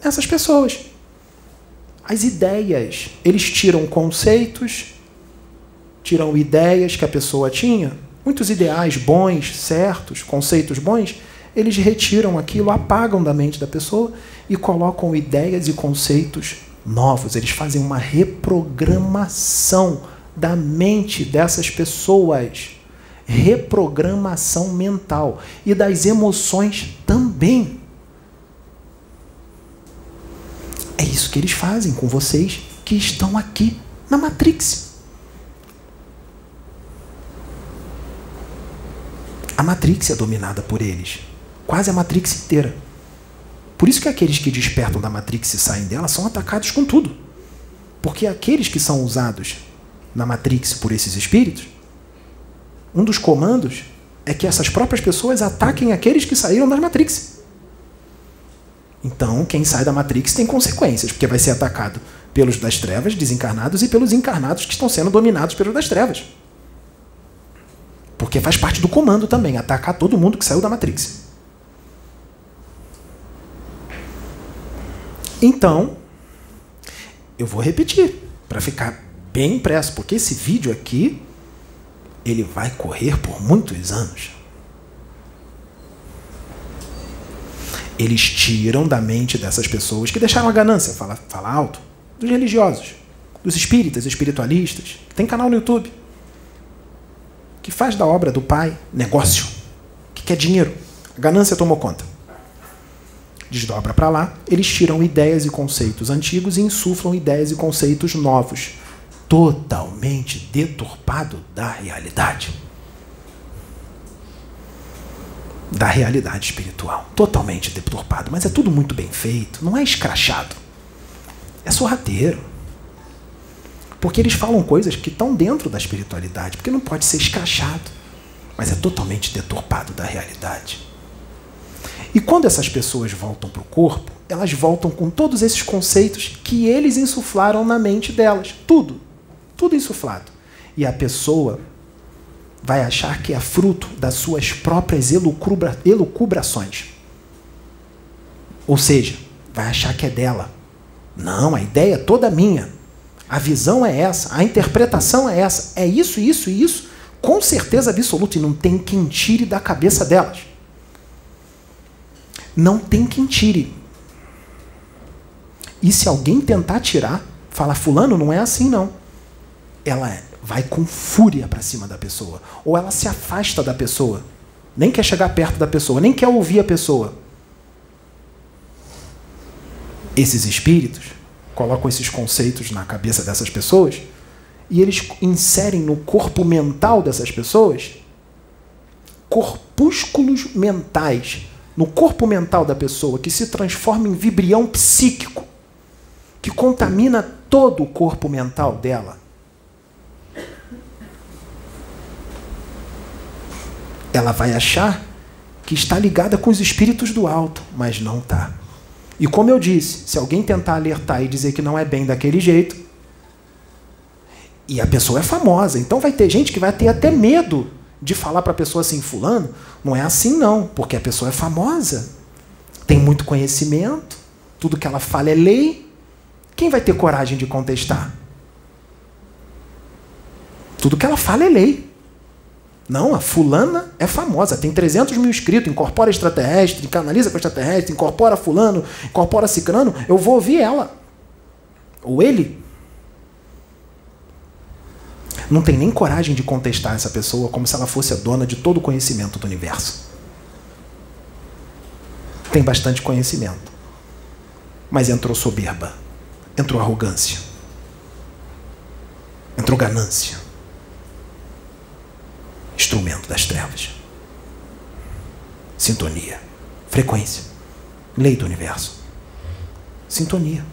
nessas pessoas. As ideias, eles tiram conceitos, tiram ideias que a pessoa tinha muitos ideais bons, certos, conceitos bons, eles retiram aquilo, apagam da mente da pessoa e colocam ideias e conceitos novos. Eles fazem uma reprogramação da mente dessas pessoas. Reprogramação mental e das emoções também. É isso que eles fazem com vocês que estão aqui na Matrix. A Matrix é dominada por eles. Quase a Matrix inteira. Por isso que aqueles que despertam da Matrix e saem dela são atacados com tudo. Porque aqueles que são usados na Matrix por esses espíritos, um dos comandos é que essas próprias pessoas ataquem aqueles que saíram da Matrix. Então, quem sai da Matrix tem consequências, porque vai ser atacado pelos das trevas, desencarnados, e pelos encarnados que estão sendo dominados pelos das trevas. Porque faz parte do comando também, atacar todo mundo que saiu da Matrix. Então, eu vou repetir para ficar bem impresso, porque esse vídeo aqui ele vai correr por muitos anos. Eles tiram da mente dessas pessoas que deixaram a ganância, fala, fala alto, dos religiosos, dos espíritas, espiritualistas. Tem canal no YouTube que faz da obra do pai negócio, que quer dinheiro. A ganância tomou conta. Desdobra para lá, eles tiram ideias e conceitos antigos e insuflam ideias e conceitos novos, totalmente deturpado da realidade. Da realidade espiritual. Totalmente deturpado. Mas é tudo muito bem feito, não é escrachado. É sorrateiro. Porque eles falam coisas que estão dentro da espiritualidade, porque não pode ser escrachado, mas é totalmente deturpado da realidade. E quando essas pessoas voltam para o corpo, elas voltam com todos esses conceitos que eles insuflaram na mente delas. Tudo. Tudo insuflado. E a pessoa vai achar que é fruto das suas próprias elucubra, elucubrações. Ou seja, vai achar que é dela. Não, a ideia é toda minha. A visão é essa, a interpretação é essa. É isso, isso e isso, com certeza absoluta. E não tem quem tire da cabeça delas. Não tem quem tire. E se alguém tentar tirar, fala, fulano, não é assim não. Ela vai com fúria para cima da pessoa. Ou ela se afasta da pessoa. Nem quer chegar perto da pessoa, nem quer ouvir a pessoa. Esses espíritos colocam esses conceitos na cabeça dessas pessoas e eles inserem no corpo mental dessas pessoas corpúsculos mentais no corpo mental da pessoa que se transforma em vibrião psíquico que contamina todo o corpo mental dela. Ela vai achar que está ligada com os espíritos do alto, mas não está. E como eu disse, se alguém tentar alertar e dizer que não é bem daquele jeito, e a pessoa é famosa, então vai ter gente que vai ter até medo de falar para a pessoa assim, fulano, não é assim não, porque a pessoa é famosa, tem muito conhecimento, tudo que ela fala é lei. Quem vai ter coragem de contestar? Tudo que ela fala é lei. Não, a fulana é famosa, tem 300 mil inscritos, incorpora extraterrestre, canaliza com extraterrestre, incorpora fulano, incorpora cicrano, eu vou ouvir ela. Ou ele. Não tem nem coragem de contestar essa pessoa como se ela fosse a dona de todo o conhecimento do universo. Tem bastante conhecimento. Mas entrou soberba, entrou arrogância, entrou ganância instrumento das trevas. Sintonia. Frequência. Lei do universo. Sintonia.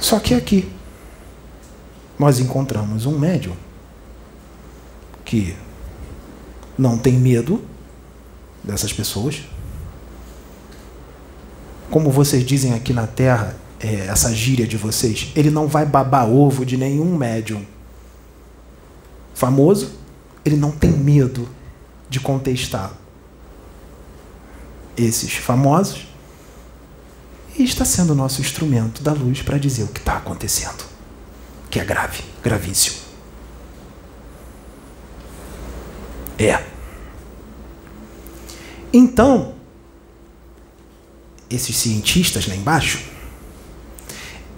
Só que aqui nós encontramos um médium que não tem medo dessas pessoas. Como vocês dizem aqui na Terra, é, essa gíria de vocês, ele não vai babar ovo de nenhum médium famoso, ele não tem medo de contestar esses famosos e está sendo o nosso instrumento da luz para dizer o que está acontecendo, que é grave, gravíssimo. É. Então, esses cientistas lá embaixo,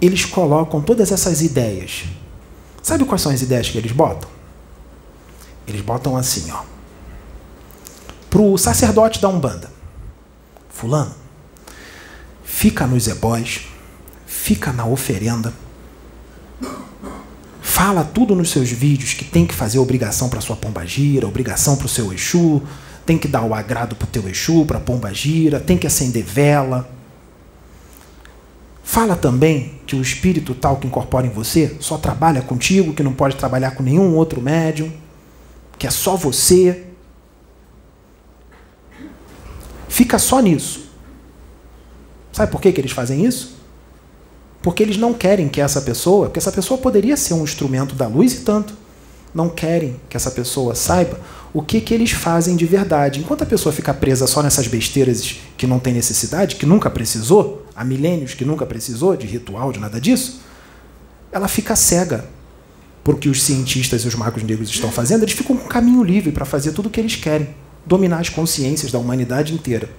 eles colocam todas essas ideias. Sabe quais são as ideias que eles botam? Eles botam assim, ó. Pro sacerdote da Umbanda. Fulano, fica nos ebós, fica na oferenda, fala tudo nos seus vídeos que tem que fazer obrigação para sua pombagira, obrigação para o seu Exu, tem que dar o agrado para o teu Exu, para a pombagira, tem que acender vela, Fala também que o espírito tal que incorpora em você só trabalha contigo, que não pode trabalhar com nenhum outro médium, que é só você. Fica só nisso. Sabe por que, que eles fazem isso? Porque eles não querem que essa pessoa, porque essa pessoa poderia ser um instrumento da luz e tanto, não querem que essa pessoa saiba o que, que eles fazem de verdade. Enquanto a pessoa fica presa só nessas besteiras que não tem necessidade, que nunca precisou, há milênios que nunca precisou de ritual, de nada disso, ela fica cega por que os cientistas e os magos negros estão fazendo. Eles ficam com caminho livre para fazer tudo o que eles querem, dominar as consciências da humanidade inteira.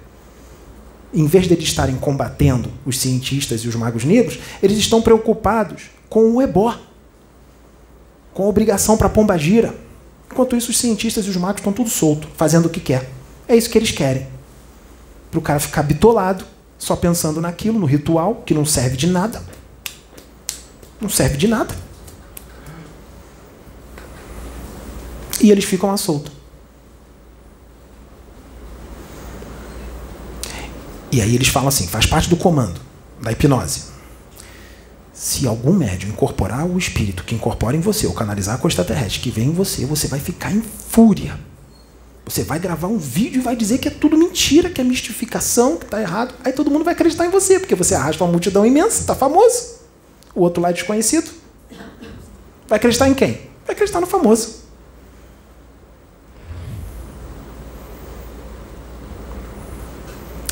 Em vez de eles estarem combatendo os cientistas e os magos negros, eles estão preocupados com o ebó, com obrigação para pomba gira Enquanto isso, os cientistas e os magos estão tudo solto, fazendo o que quer. É isso que eles querem. Para o cara ficar bitolado, só pensando naquilo, no ritual, que não serve de nada. Não serve de nada. E eles ficam à solta. E aí eles falam assim: faz parte do comando da hipnose se algum médium incorporar o espírito que incorpora em você, ou canalizar a costa terrestre que vem em você, você vai ficar em fúria. Você vai gravar um vídeo e vai dizer que é tudo mentira, que é mistificação, que está errado. Aí todo mundo vai acreditar em você, porque você arrasta uma multidão imensa, está famoso. O outro lá é desconhecido. Vai acreditar em quem? Vai acreditar no famoso.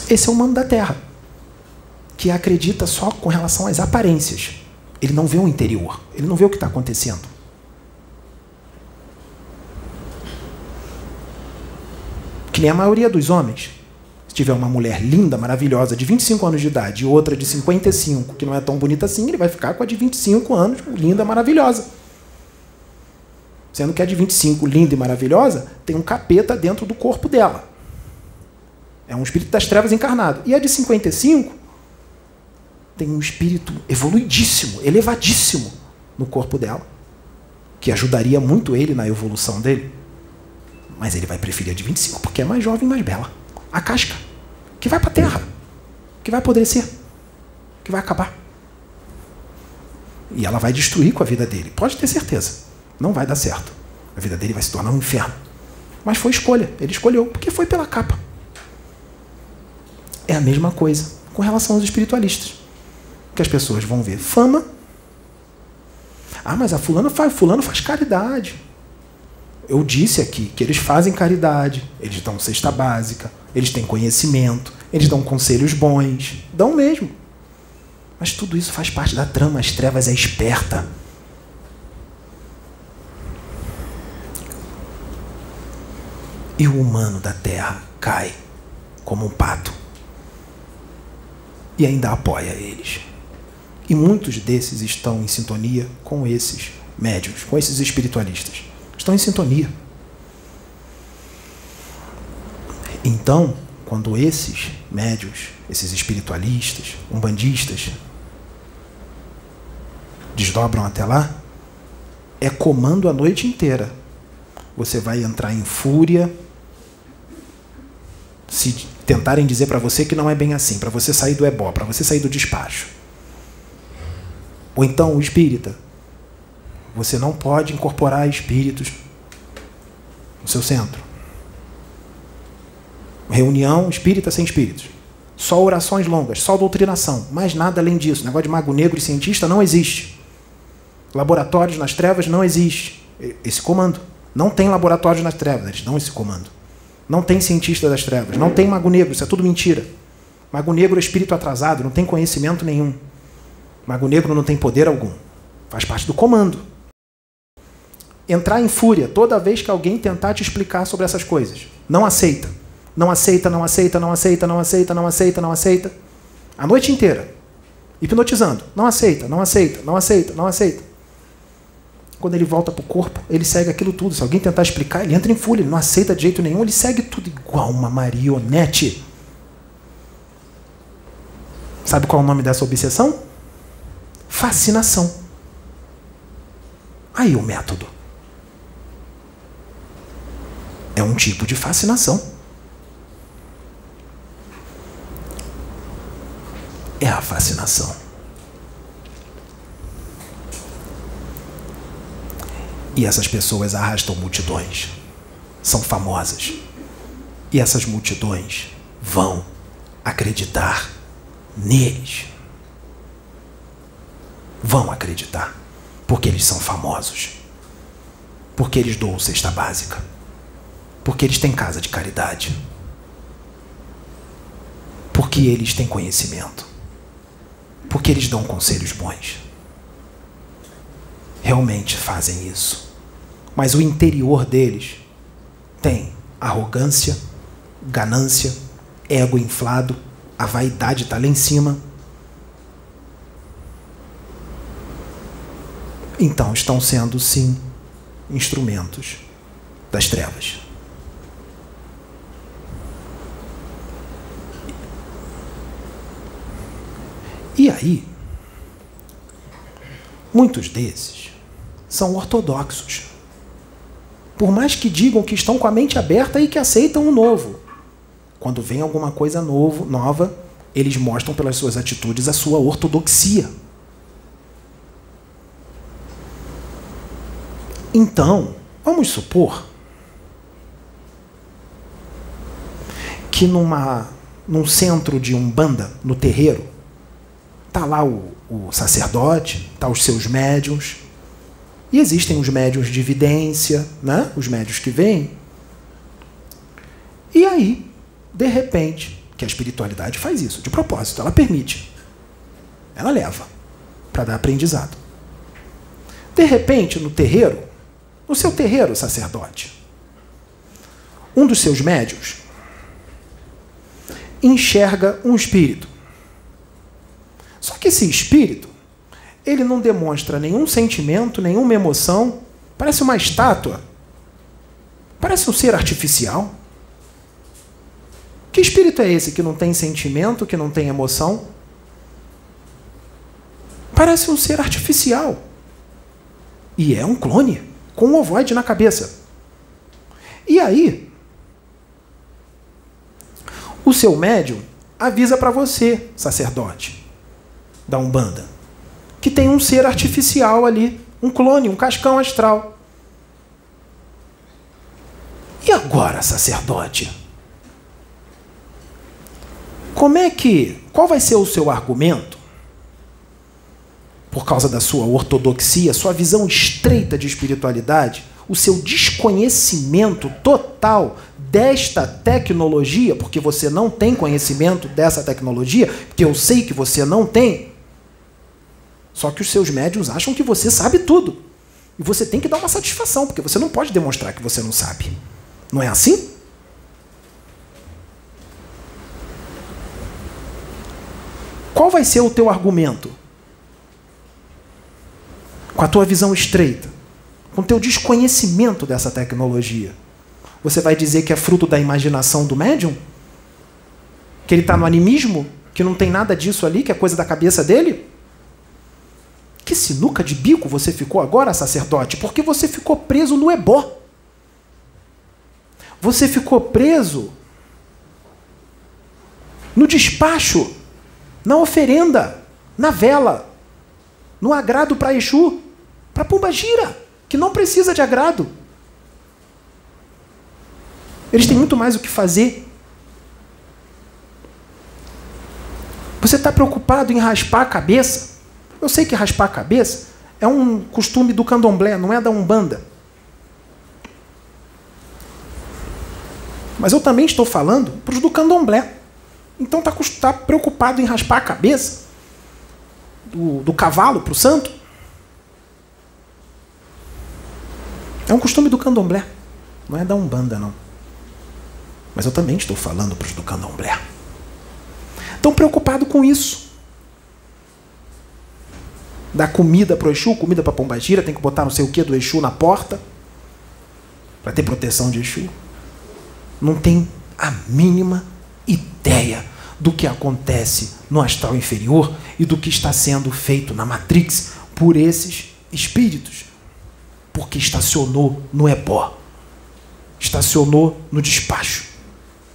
Esse é o mano da terra, que acredita só com relação às aparências. Ele não vê o interior, ele não vê o que está acontecendo. Que nem a maioria dos homens. Se tiver uma mulher linda, maravilhosa, de 25 anos de idade, e outra de 55, que não é tão bonita assim, ele vai ficar com a de 25 anos, linda, maravilhosa. Sendo que a de 25, linda e maravilhosa, tem um capeta dentro do corpo dela. É um espírito das trevas encarnado. E a de 55 tem um espírito evoluidíssimo, elevadíssimo no corpo dela, que ajudaria muito ele na evolução dele. Mas ele vai preferir a de 25 porque é mais jovem e mais bela. A casca, que vai para a terra, que vai apodrecer, que vai acabar. E ela vai destruir com a vida dele. Pode ter certeza. Não vai dar certo. A vida dele vai se tornar um inferno. Mas foi escolha. Ele escolheu, porque foi pela capa. É a mesma coisa com relação aos espiritualistas. Que as pessoas vão ver fama. Ah, mas a fulano faz, fulano faz caridade. Eu disse aqui que eles fazem caridade, eles dão cesta básica, eles têm conhecimento, eles dão conselhos bons, dão mesmo. Mas tudo isso faz parte da trama, as trevas é esperta. E o humano da terra cai como um pato. E ainda apoia eles. E muitos desses estão em sintonia com esses médios, com esses espiritualistas estão em sintonia. Então, quando esses médios, esses espiritualistas, umbandistas, desdobram até lá, é comando a noite inteira. Você vai entrar em fúria se tentarem dizer para você que não é bem assim, para você sair do ebó, para você sair do despacho. Ou então o espírita você não pode incorporar espíritos no seu centro. Reunião espírita sem espíritos. Só orações longas, só doutrinação, mais nada além disso. negócio de mago negro e cientista não existe. Laboratórios nas trevas não existe. Esse comando. Não tem laboratórios nas trevas, eles dão esse comando. Não tem cientista das trevas, não tem mago negro, isso é tudo mentira. Mago negro é espírito atrasado, não tem conhecimento nenhum. Mago negro não tem poder algum. Faz parte do comando entrar em fúria toda vez que alguém tentar te explicar sobre essas coisas. Não aceita. Não aceita, não aceita, não aceita, não aceita, não aceita, não aceita. A noite inteira. Hipnotizando. Não aceita, não aceita, não aceita, não aceita. Quando ele volta para o corpo, ele segue aquilo tudo. Se alguém tentar explicar, ele entra em fúria, ele não aceita de jeito nenhum, ele segue tudo igual uma marionete. Sabe qual é o nome dessa obsessão? Fascinação. Aí o método. É um tipo de fascinação. É a fascinação. E essas pessoas arrastam multidões. São famosas. E essas multidões vão acreditar neles. Vão acreditar. Porque eles são famosos. Porque eles doam cesta básica porque eles têm casa de caridade. Porque eles têm conhecimento. Porque eles dão conselhos bons. Realmente fazem isso. Mas o interior deles tem arrogância, ganância, ego inflado, a vaidade está lá em cima. Então estão sendo, sim, instrumentos das trevas. E aí, muitos desses são ortodoxos. Por mais que digam que estão com a mente aberta e que aceitam o novo. Quando vem alguma coisa novo, nova, eles mostram pelas suas atitudes a sua ortodoxia. Então, vamos supor que numa, num centro de umbanda, no terreiro, tá lá o, o sacerdote, tá os seus médiums, e existem os médiums de evidência, né? os médios que vêm. E aí, de repente, que a espiritualidade faz isso, de propósito, ela permite. Ela leva para dar aprendizado. De repente, no terreiro, no seu terreiro, sacerdote, um dos seus médios enxerga um espírito. Só que esse espírito, ele não demonstra nenhum sentimento, nenhuma emoção, parece uma estátua, parece um ser artificial. Que espírito é esse que não tem sentimento, que não tem emoção? Parece um ser artificial. E é um clone, com um ovoide na cabeça. E aí, o seu médium avisa para você, sacerdote da Umbanda, que tem um ser artificial ali, um clone, um cascão astral. E agora, sacerdote? Como é que. Qual vai ser o seu argumento por causa da sua ortodoxia, sua visão estreita de espiritualidade, o seu desconhecimento total desta tecnologia, porque você não tem conhecimento dessa tecnologia, porque eu sei que você não tem. Só que os seus médios acham que você sabe tudo. E você tem que dar uma satisfação, porque você não pode demonstrar que você não sabe. Não é assim? Qual vai ser o teu argumento? Com a tua visão estreita, com o teu desconhecimento dessa tecnologia, você vai dizer que é fruto da imaginação do médium? Que ele está no animismo? Que não tem nada disso ali, que é coisa da cabeça dele? Que sinuca de bico você ficou agora, sacerdote? Porque você ficou preso no ebó. Você ficou preso no despacho, na oferenda, na vela, no agrado para Exu para Pomba Gira, que não precisa de agrado. Eles têm muito mais o que fazer. Você está preocupado em raspar a cabeça? Eu sei que raspar a cabeça é um costume do candomblé, não é da Umbanda. Mas eu também estou falando para os do candomblé. Então está tá preocupado em raspar a cabeça do, do cavalo para o santo? É um costume do candomblé. Não é da Umbanda, não. Mas eu também estou falando para os do candomblé. Estão preocupados com isso. Dar comida para o Exu, comida para a Pombagira, tem que botar não sei o que do Exu na porta. Para ter proteção de Exu. Não tem a mínima ideia do que acontece no astral inferior e do que está sendo feito na Matrix por esses espíritos porque estacionou no ebó, estacionou no despacho,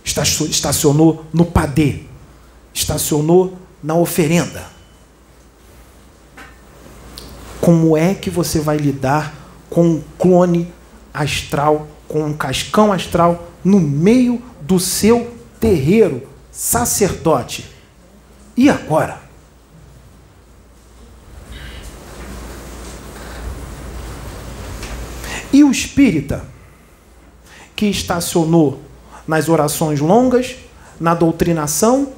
estacionou no padê, estacionou na oferenda. Como é que você vai lidar com um clone astral, com um cascão astral no meio do seu terreiro, sacerdote? E agora? E o espírita, que estacionou nas orações longas, na doutrinação,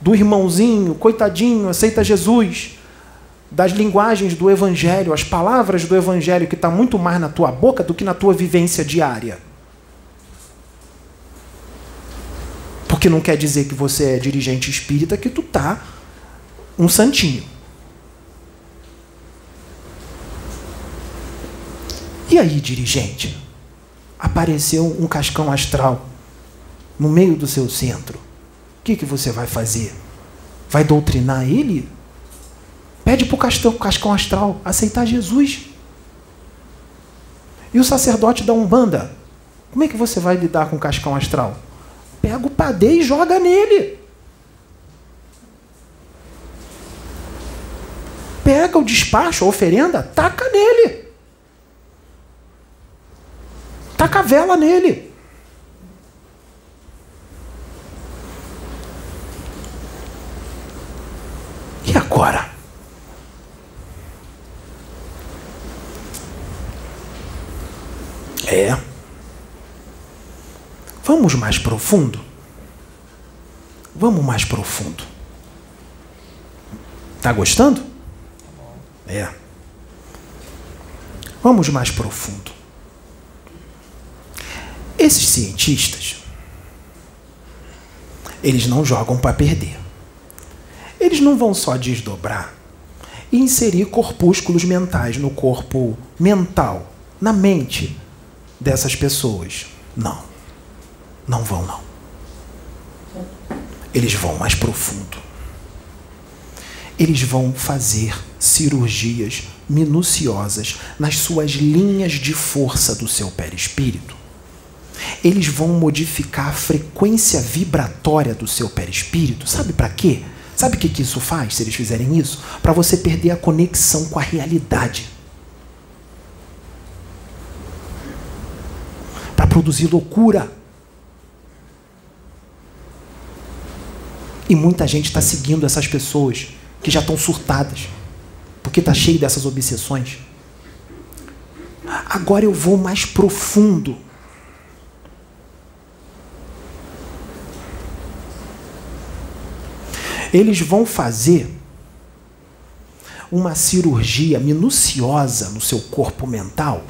do irmãozinho, coitadinho, aceita Jesus, das linguagens do Evangelho, as palavras do Evangelho que está muito mais na tua boca do que na tua vivência diária. Porque não quer dizer que você é dirigente espírita que tu tá um santinho. E aí, dirigente? Apareceu um cascão astral no meio do seu centro. O que, que você vai fazer? Vai doutrinar ele? Pede para o cascão astral aceitar Jesus. E o sacerdote da Umbanda? Como é que você vai lidar com o cascão astral? Pega o padê e joga nele. Pega o despacho, a oferenda, taca nele. Taca a vela nele. E agora? É. Vamos mais profundo? Vamos mais profundo. Tá gostando? É. Vamos mais profundo. Esses cientistas, eles não jogam para perder. Eles não vão só desdobrar e inserir corpúsculos mentais no corpo mental, na mente dessas pessoas. Não. Não vão, não. Eles vão mais profundo. Eles vão fazer cirurgias minuciosas nas suas linhas de força do seu perispírito. Eles vão modificar a frequência vibratória do seu perispírito. Sabe para quê? Sabe o que, que isso faz se eles fizerem isso? Para você perder a conexão com a realidade. Para produzir loucura. E muita gente está seguindo essas pessoas que já estão surtadas, porque está cheio dessas obsessões. Agora eu vou mais profundo. Eles vão fazer uma cirurgia minuciosa no seu corpo mental.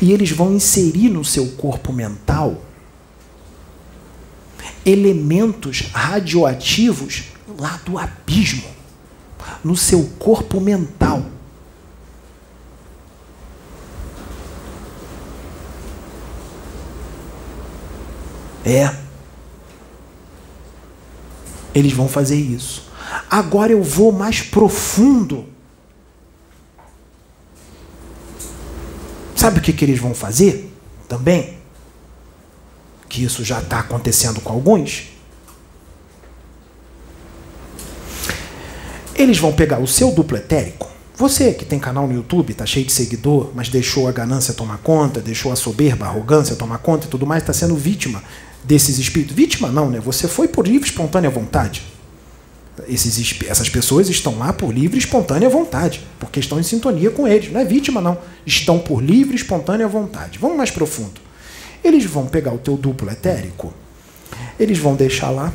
E eles vão inserir no seu corpo mental elementos radioativos lá do abismo, no seu corpo mental. É. Eles vão fazer isso. Agora eu vou mais profundo. Sabe o que, que eles vão fazer também? que isso já está acontecendo com alguns, eles vão pegar o seu duplo etérico. Você que tem canal no YouTube, está cheio de seguidor, mas deixou a ganância tomar conta, deixou a soberba, a arrogância tomar conta e tudo mais, está sendo vítima desses espíritos. Vítima não, né? Você foi por livre espontânea vontade. Esses, essas pessoas estão lá por livre espontânea vontade, porque estão em sintonia com eles. Não é vítima, não. Estão por livre espontânea vontade. Vamos mais profundo. Eles vão pegar o teu duplo etérico, eles vão deixar lá,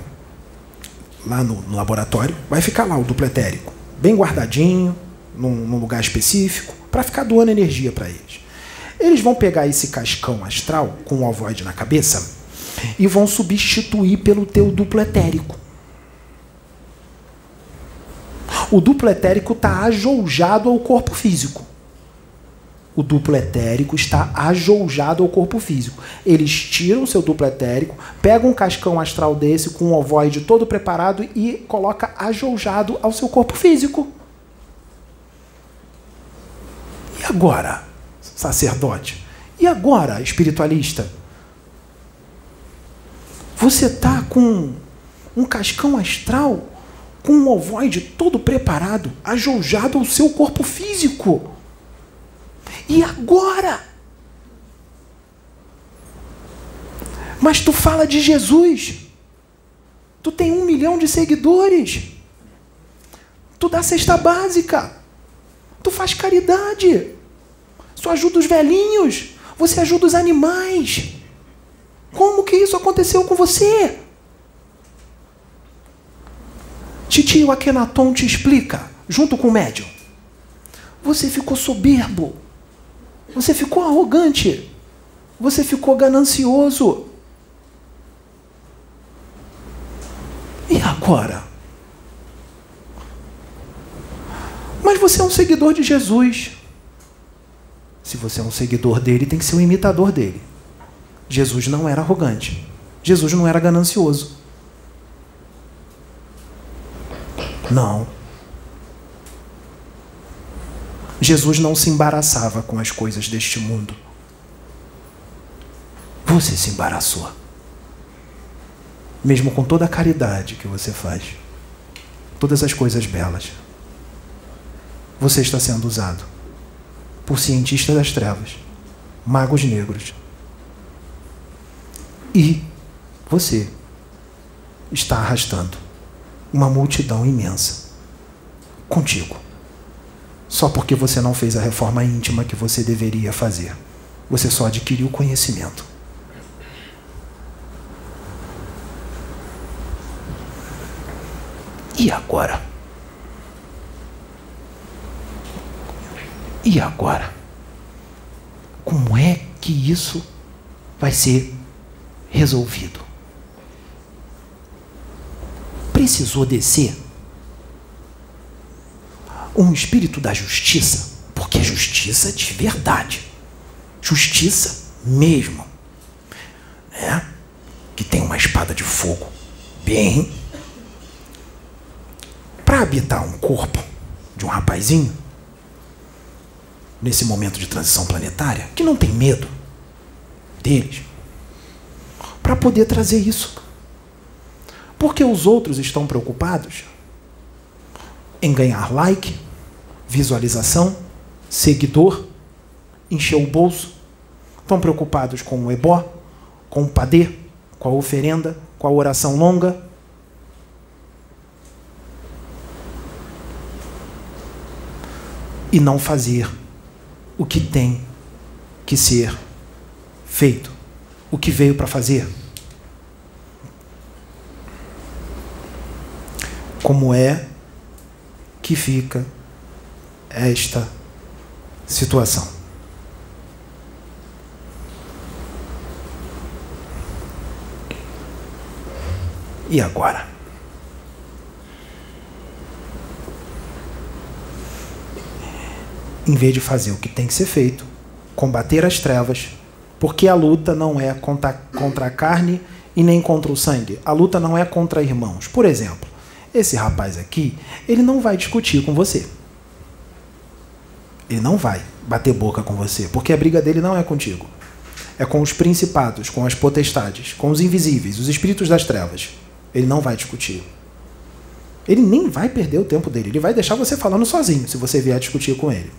lá no, no laboratório, vai ficar lá o duplo etérico, bem guardadinho, num, num lugar específico, para ficar doando energia para eles. Eles vão pegar esse cascão astral com o ovoide na cabeça e vão substituir pelo teu duplo etérico. O duplo etérico está ajoujado ao corpo físico o duplo etérico está ajoujado ao corpo físico. Eles tiram seu duplo etérico, pegam um cascão astral desse com um ovoide todo preparado e coloca ajoujado ao seu corpo físico. E agora, sacerdote? E agora, espiritualista? Você está com um cascão astral com um ovoide todo preparado, ajoujado ao seu corpo físico. E agora? Mas tu fala de Jesus. Tu tem um milhão de seguidores. Tu dá cesta básica. Tu faz caridade. Tu ajuda os velhinhos. Você ajuda os animais. Como que isso aconteceu com você? Titio Akenaton te explica, junto com o médium. Você ficou soberbo você ficou arrogante. Você ficou ganancioso. E agora? Mas você é um seguidor de Jesus. Se você é um seguidor dele, tem que ser um imitador dele. Jesus não era arrogante. Jesus não era ganancioso. Não. Jesus não se embaraçava com as coisas deste mundo. Você se embaraçou. Mesmo com toda a caridade que você faz, todas as coisas belas, você está sendo usado por cientistas das trevas, magos negros. E você está arrastando uma multidão imensa contigo. Só porque você não fez a reforma íntima que você deveria fazer. Você só adquiriu conhecimento. E agora? E agora? Como é que isso vai ser resolvido? Precisou descer um espírito da justiça, porque justiça de verdade, justiça mesmo, né? que tem uma espada de fogo bem para habitar um corpo de um rapazinho nesse momento de transição planetária que não tem medo deles para poder trazer isso. Porque os outros estão preocupados em ganhar like, visualização, seguidor, encher o bolso. Estão preocupados com o ebó, com o padê, com a oferenda, com a oração longa. E não fazer o que tem que ser feito, o que veio para fazer. Como é que fica esta situação. E agora? Em vez de fazer o que tem que ser feito, combater as trevas, porque a luta não é contra, contra a carne e nem contra o sangue. A luta não é contra irmãos. Por exemplo, esse rapaz aqui, ele não vai discutir com você. Ele não vai bater boca com você, porque a briga dele não é contigo. É com os principados, com as potestades, com os invisíveis, os espíritos das trevas. Ele não vai discutir. Ele nem vai perder o tempo dele. Ele vai deixar você falando sozinho, se você vier discutir com ele.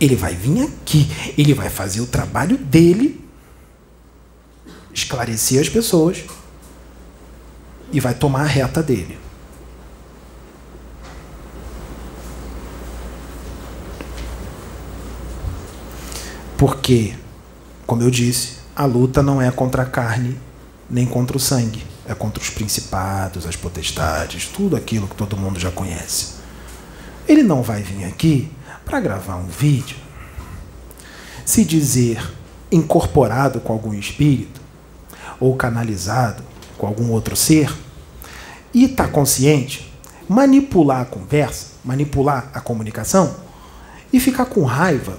Ele vai vir aqui, ele vai fazer o trabalho dele, esclarecer as pessoas e vai tomar a reta dele. Porque, como eu disse, a luta não é contra a carne nem contra o sangue, é contra os principados, as potestades, tudo aquilo que todo mundo já conhece. Ele não vai vir aqui para gravar um vídeo, se dizer incorporado com algum espírito ou canalizado com algum outro ser e está consciente, manipular a conversa, manipular a comunicação e ficar com raiva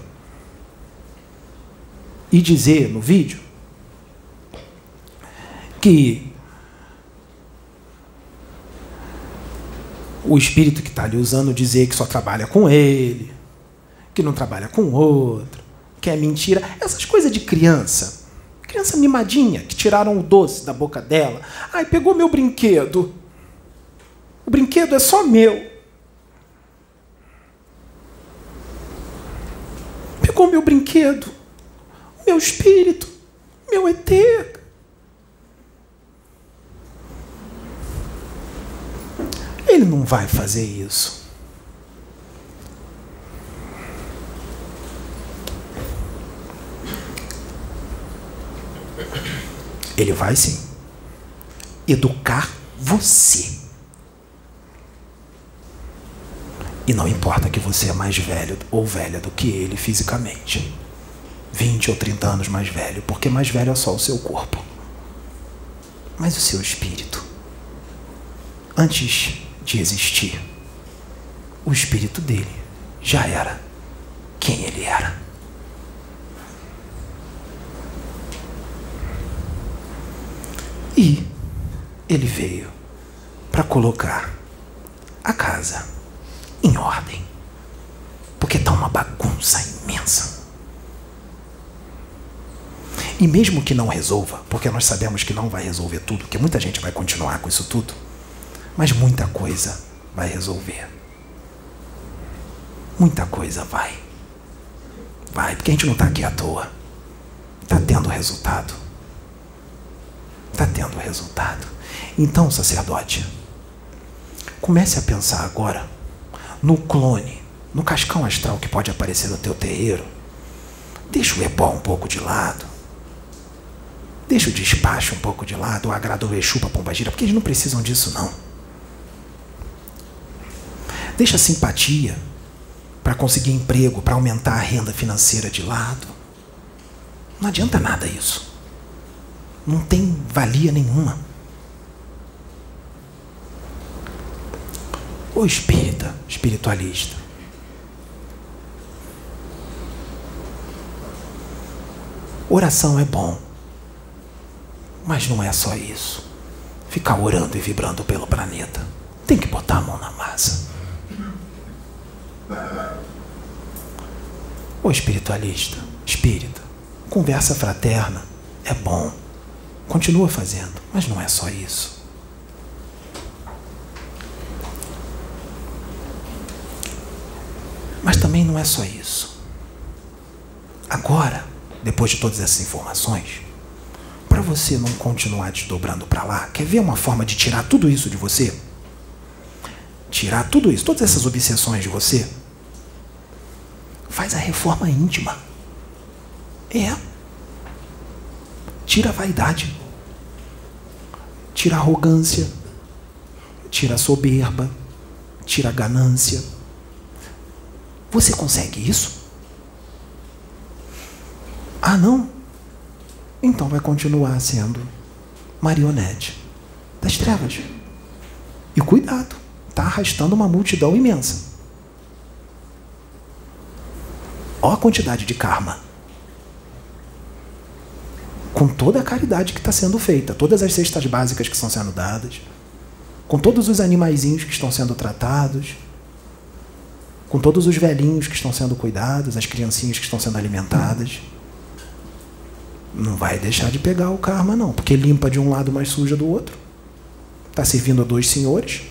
e dizer no vídeo que o espírito que está ali usando dizer que só trabalha com ele, que não trabalha com outro, que é mentira, essas coisas de criança. Criança mimadinha, que tiraram o doce da boca dela. Ai, pegou meu brinquedo. O brinquedo é só meu. Pegou meu brinquedo meu espírito, meu ET. Ele não vai fazer isso. Ele vai sim educar você. E não importa que você é mais velho ou velha do que ele fisicamente. 20 ou 30 anos mais velho, porque mais velho é só o seu corpo. Mas o seu espírito, antes de existir, o espírito dele já era quem ele era. E ele veio para colocar a casa em ordem, porque está uma bagunça imensa. E mesmo que não resolva, porque nós sabemos que não vai resolver tudo, que muita gente vai continuar com isso tudo, mas muita coisa vai resolver. Muita coisa vai. Vai, porque a gente não está aqui à toa. Está tendo resultado. Está tendo. resultado. Então, sacerdote, comece a pensar agora no clone, no cascão astral que pode aparecer no teu terreiro. Deixa o ebó um pouco de lado. Deixa o despacho um pouco de lado, o agrado o Exu para Pombagira, porque eles não precisam disso não. Deixa a simpatia para conseguir emprego, para aumentar a renda financeira de lado. Não adianta nada isso. Não tem valia nenhuma. O espírita, espiritualista, oração é bom, mas não é só isso. Ficar orando e vibrando pelo planeta. Tem que botar a mão na massa. O espiritualista, espírita, conversa fraterna é bom. Continua fazendo, mas não é só isso. Mas também não é só isso. Agora, depois de todas essas informações, para você não continuar desdobrando para lá, quer ver uma forma de tirar tudo isso de você? Tirar tudo isso, todas essas obsessões de você? Faz a reforma íntima. É. Tira a vaidade. Tira a arrogância. Tira a soberba. Tira a ganância. Você consegue isso? Ah, não? Então vai continuar sendo marionete das trevas. E cuidado, está arrastando uma multidão imensa. Olha a quantidade de karma. Com toda a caridade que está sendo feita, todas as cestas básicas que estão sendo dadas, com todos os animaizinhos que estão sendo tratados, com todos os velhinhos que estão sendo cuidados, as criancinhas que estão sendo alimentadas. Não vai deixar de pegar o karma, não, porque limpa de um lado, mais suja do outro. Está servindo a dois senhores.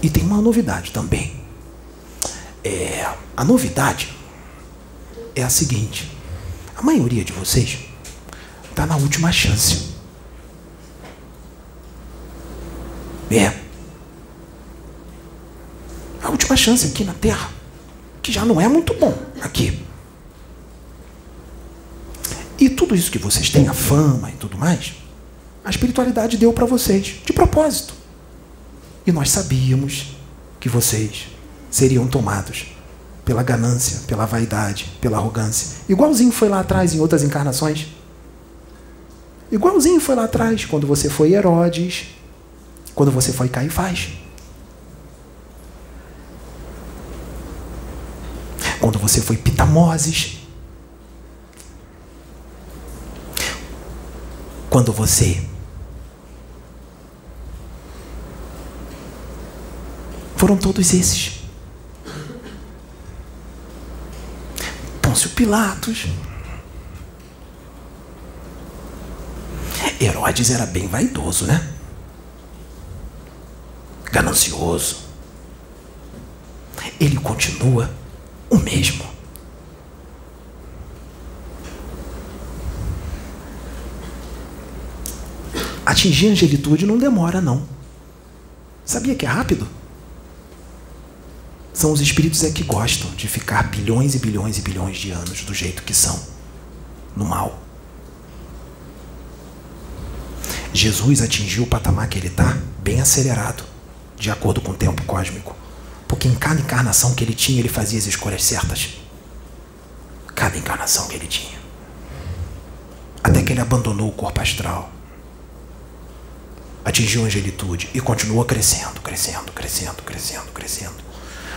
E tem uma novidade também. É, a novidade é a seguinte: maioria de vocês está na última chance. É. A última chance aqui na Terra, que já não é muito bom aqui. E tudo isso que vocês têm, a fama e tudo mais, a espiritualidade deu para vocês, de propósito. E nós sabíamos que vocês seriam tomados pela ganância, pela vaidade, pela arrogância. Igualzinho foi lá atrás em outras encarnações. Igualzinho foi lá atrás quando você foi Herodes, quando você foi Caifás. Quando você foi Pitamoses. Quando você foram todos esses. Pilatos. Herodes era bem vaidoso, né? Ganancioso. Ele continua o mesmo. Atingir a angelitude não demora, não. Sabia que é rápido? São os espíritos é que gostam de ficar bilhões e bilhões e bilhões de anos do jeito que são, no mal. Jesus atingiu o patamar que ele está bem acelerado, de acordo com o tempo cósmico. Porque em cada encarnação que ele tinha, ele fazia as escolhas certas. Cada encarnação que ele tinha. Até que ele abandonou o corpo astral. Atingiu a angelitude e continuou crescendo, crescendo, crescendo, crescendo, crescendo.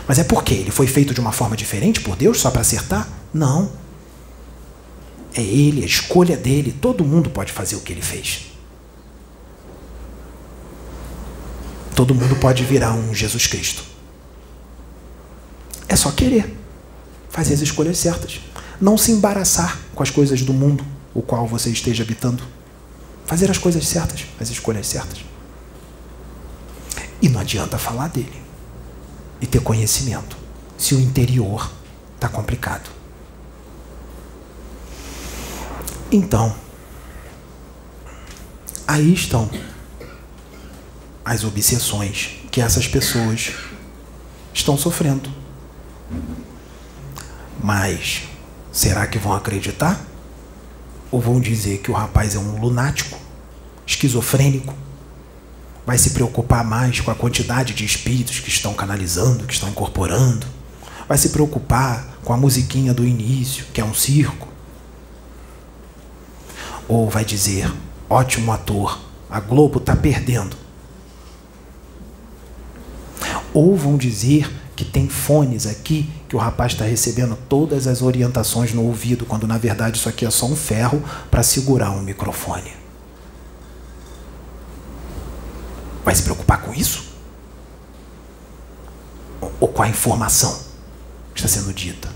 Mas é porque ele foi feito de uma forma diferente por Deus só para acertar? Não. É ele, a escolha dele. Todo mundo pode fazer o que ele fez. Todo mundo pode virar um Jesus Cristo. É só querer fazer as escolhas certas. Não se embaraçar com as coisas do mundo o qual você esteja habitando. Fazer as coisas certas, as escolhas certas. E não adianta falar dele e ter conhecimento se o interior está complicado. Então, Aí estão as obsessões que essas pessoas estão sofrendo. Mas será que vão acreditar? Ou vão dizer que o rapaz é um lunático, esquizofrênico? Vai se preocupar mais com a quantidade de espíritos que estão canalizando, que estão incorporando? Vai se preocupar com a musiquinha do início, que é um circo? Ou vai dizer: ótimo ator, a Globo está perdendo. Ou vão dizer que tem fones aqui que o rapaz está recebendo todas as orientações no ouvido, quando na verdade isso aqui é só um ferro para segurar um microfone. Vai se preocupar com isso? Ou com a informação que está sendo dita?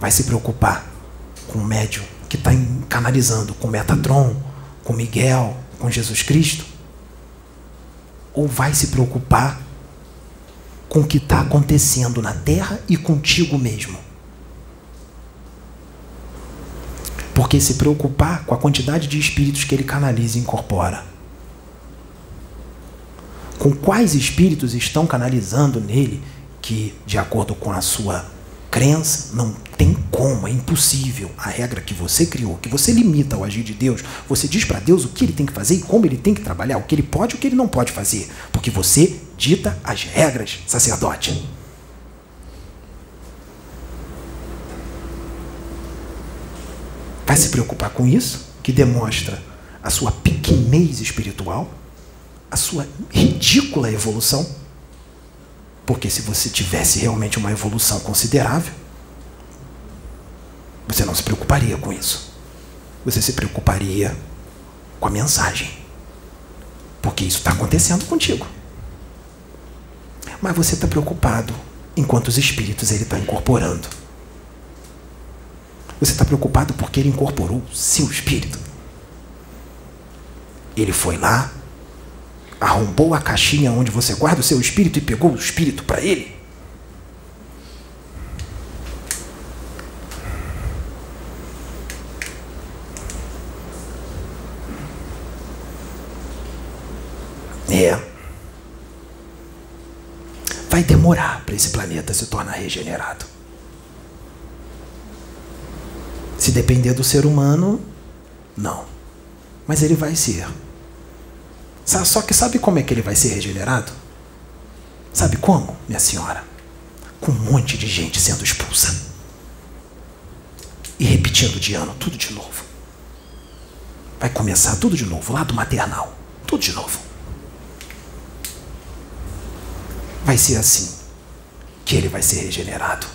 Vai se preocupar com o médium que está canalizando com Metatron, com Miguel, com Jesus Cristo? Ou vai se preocupar com o que está acontecendo na terra e contigo mesmo. Porque se preocupar com a quantidade de espíritos que ele canaliza e incorpora. Com quais espíritos estão canalizando nele que, de acordo com a sua crença, não tem como, é impossível. A regra que você criou, que você limita ao agir de Deus, você diz para Deus o que ele tem que fazer e como ele tem que trabalhar, o que ele pode e o que ele não pode fazer, porque você dita as regras, sacerdote. Vai se preocupar com isso, que demonstra a sua pequenez espiritual, a sua ridícula evolução? Porque se você tivesse realmente uma evolução considerável, você não se preocuparia com isso. Você se preocuparia com a mensagem. Porque isso está acontecendo contigo. Mas você está preocupado enquanto os espíritos ele está incorporando. Você está preocupado porque ele incorporou seu espírito. Ele foi lá, arrombou a caixinha onde você guarda o seu espírito e pegou o espírito para ele? É. Vai demorar para esse planeta se tornar regenerado. Se depender do ser humano, não. Mas ele vai ser. Só que sabe como é que ele vai ser regenerado? Sabe como, minha senhora? Com um monte de gente sendo expulsa. E repetindo de ano, tudo de novo. Vai começar tudo de novo, lá do maternal. Tudo de novo. Vai ser assim que ele vai ser regenerado.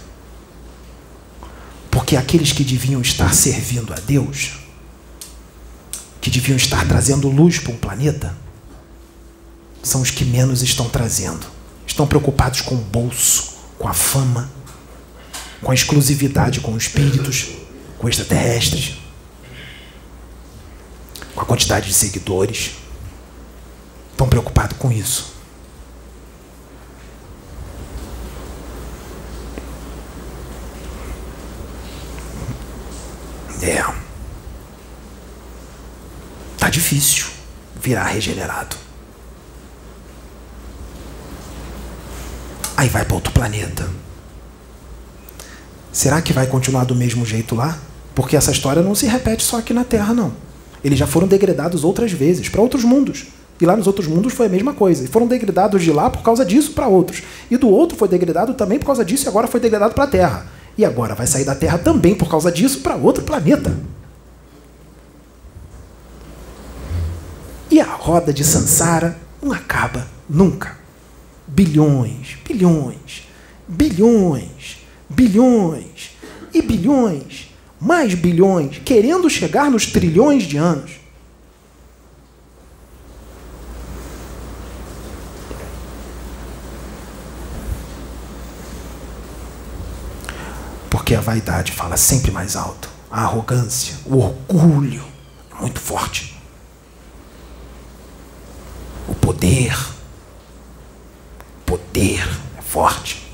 Porque aqueles que deviam estar servindo a Deus, que deviam estar trazendo luz para o planeta, são os que menos estão trazendo. Estão preocupados com o bolso, com a fama, com a exclusividade com os espíritos, com extraterrestres, com a quantidade de seguidores. Estão preocupados com isso. É. Tá difícil virar regenerado. Aí vai para outro planeta. Será que vai continuar do mesmo jeito lá? Porque essa história não se repete só aqui na Terra, não. Eles já foram degradados outras vezes para outros mundos. E lá nos outros mundos foi a mesma coisa. E foram degradados de lá por causa disso para outros. E do outro foi degradado também por causa disso e agora foi degradado para a Terra. E agora vai sair da Terra também por causa disso para outro planeta. E a roda de Sansara não acaba nunca bilhões, bilhões, bilhões, bilhões e bilhões, mais bilhões, querendo chegar nos trilhões de anos. Porque a vaidade fala sempre mais alto, a arrogância, o orgulho é muito forte. O poder poder é forte.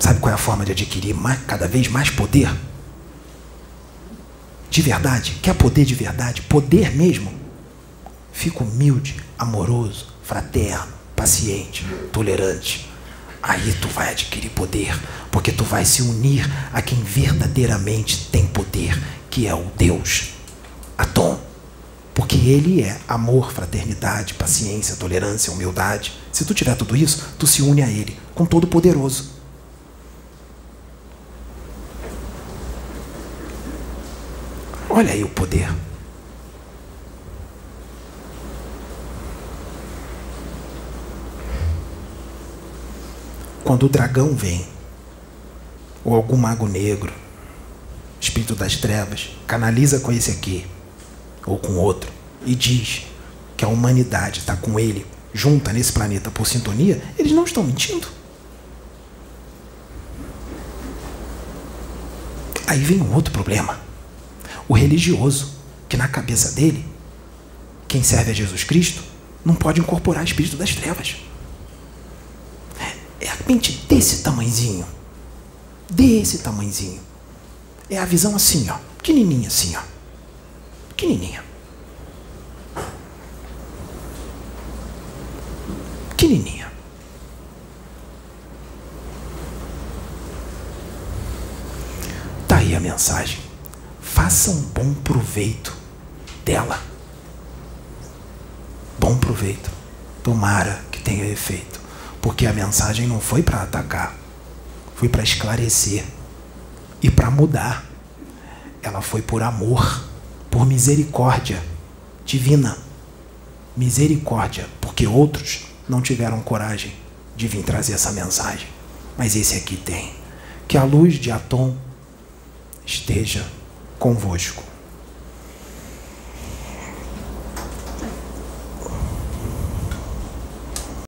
Sabe qual é a forma de adquirir mais, cada vez mais poder? de verdade, quer poder de verdade, poder mesmo, fica humilde, amoroso, fraterno, paciente, tolerante. Aí tu vai adquirir poder, porque tu vai se unir a quem verdadeiramente tem poder, que é o Deus, Atom. Porque ele é amor, fraternidade, paciência, tolerância, humildade. Se tu tiver tudo isso, tu se une a ele, com todo poderoso. Olha aí o poder. Quando o dragão vem, ou algum mago negro, espírito das trevas, canaliza com esse aqui, ou com outro, e diz que a humanidade está com ele, junta nesse planeta por sintonia, eles não estão mentindo. Aí vem um outro problema. O religioso, que na cabeça dele, quem serve a Jesus Cristo, não pode incorporar espírito das trevas. É a mente desse tamanzinho. Desse tamanzinho. É a visão assim, ó. Pequenininha assim, ó. Pequenininha. Pequenininha. Tá aí a mensagem. Faça um bom proveito dela. Bom proveito. Tomara que tenha efeito. Porque a mensagem não foi para atacar, foi para esclarecer e para mudar. Ela foi por amor, por misericórdia divina. Misericórdia, porque outros não tiveram coragem de vir trazer essa mensagem. Mas esse aqui tem. Que a luz de Atom esteja convosco.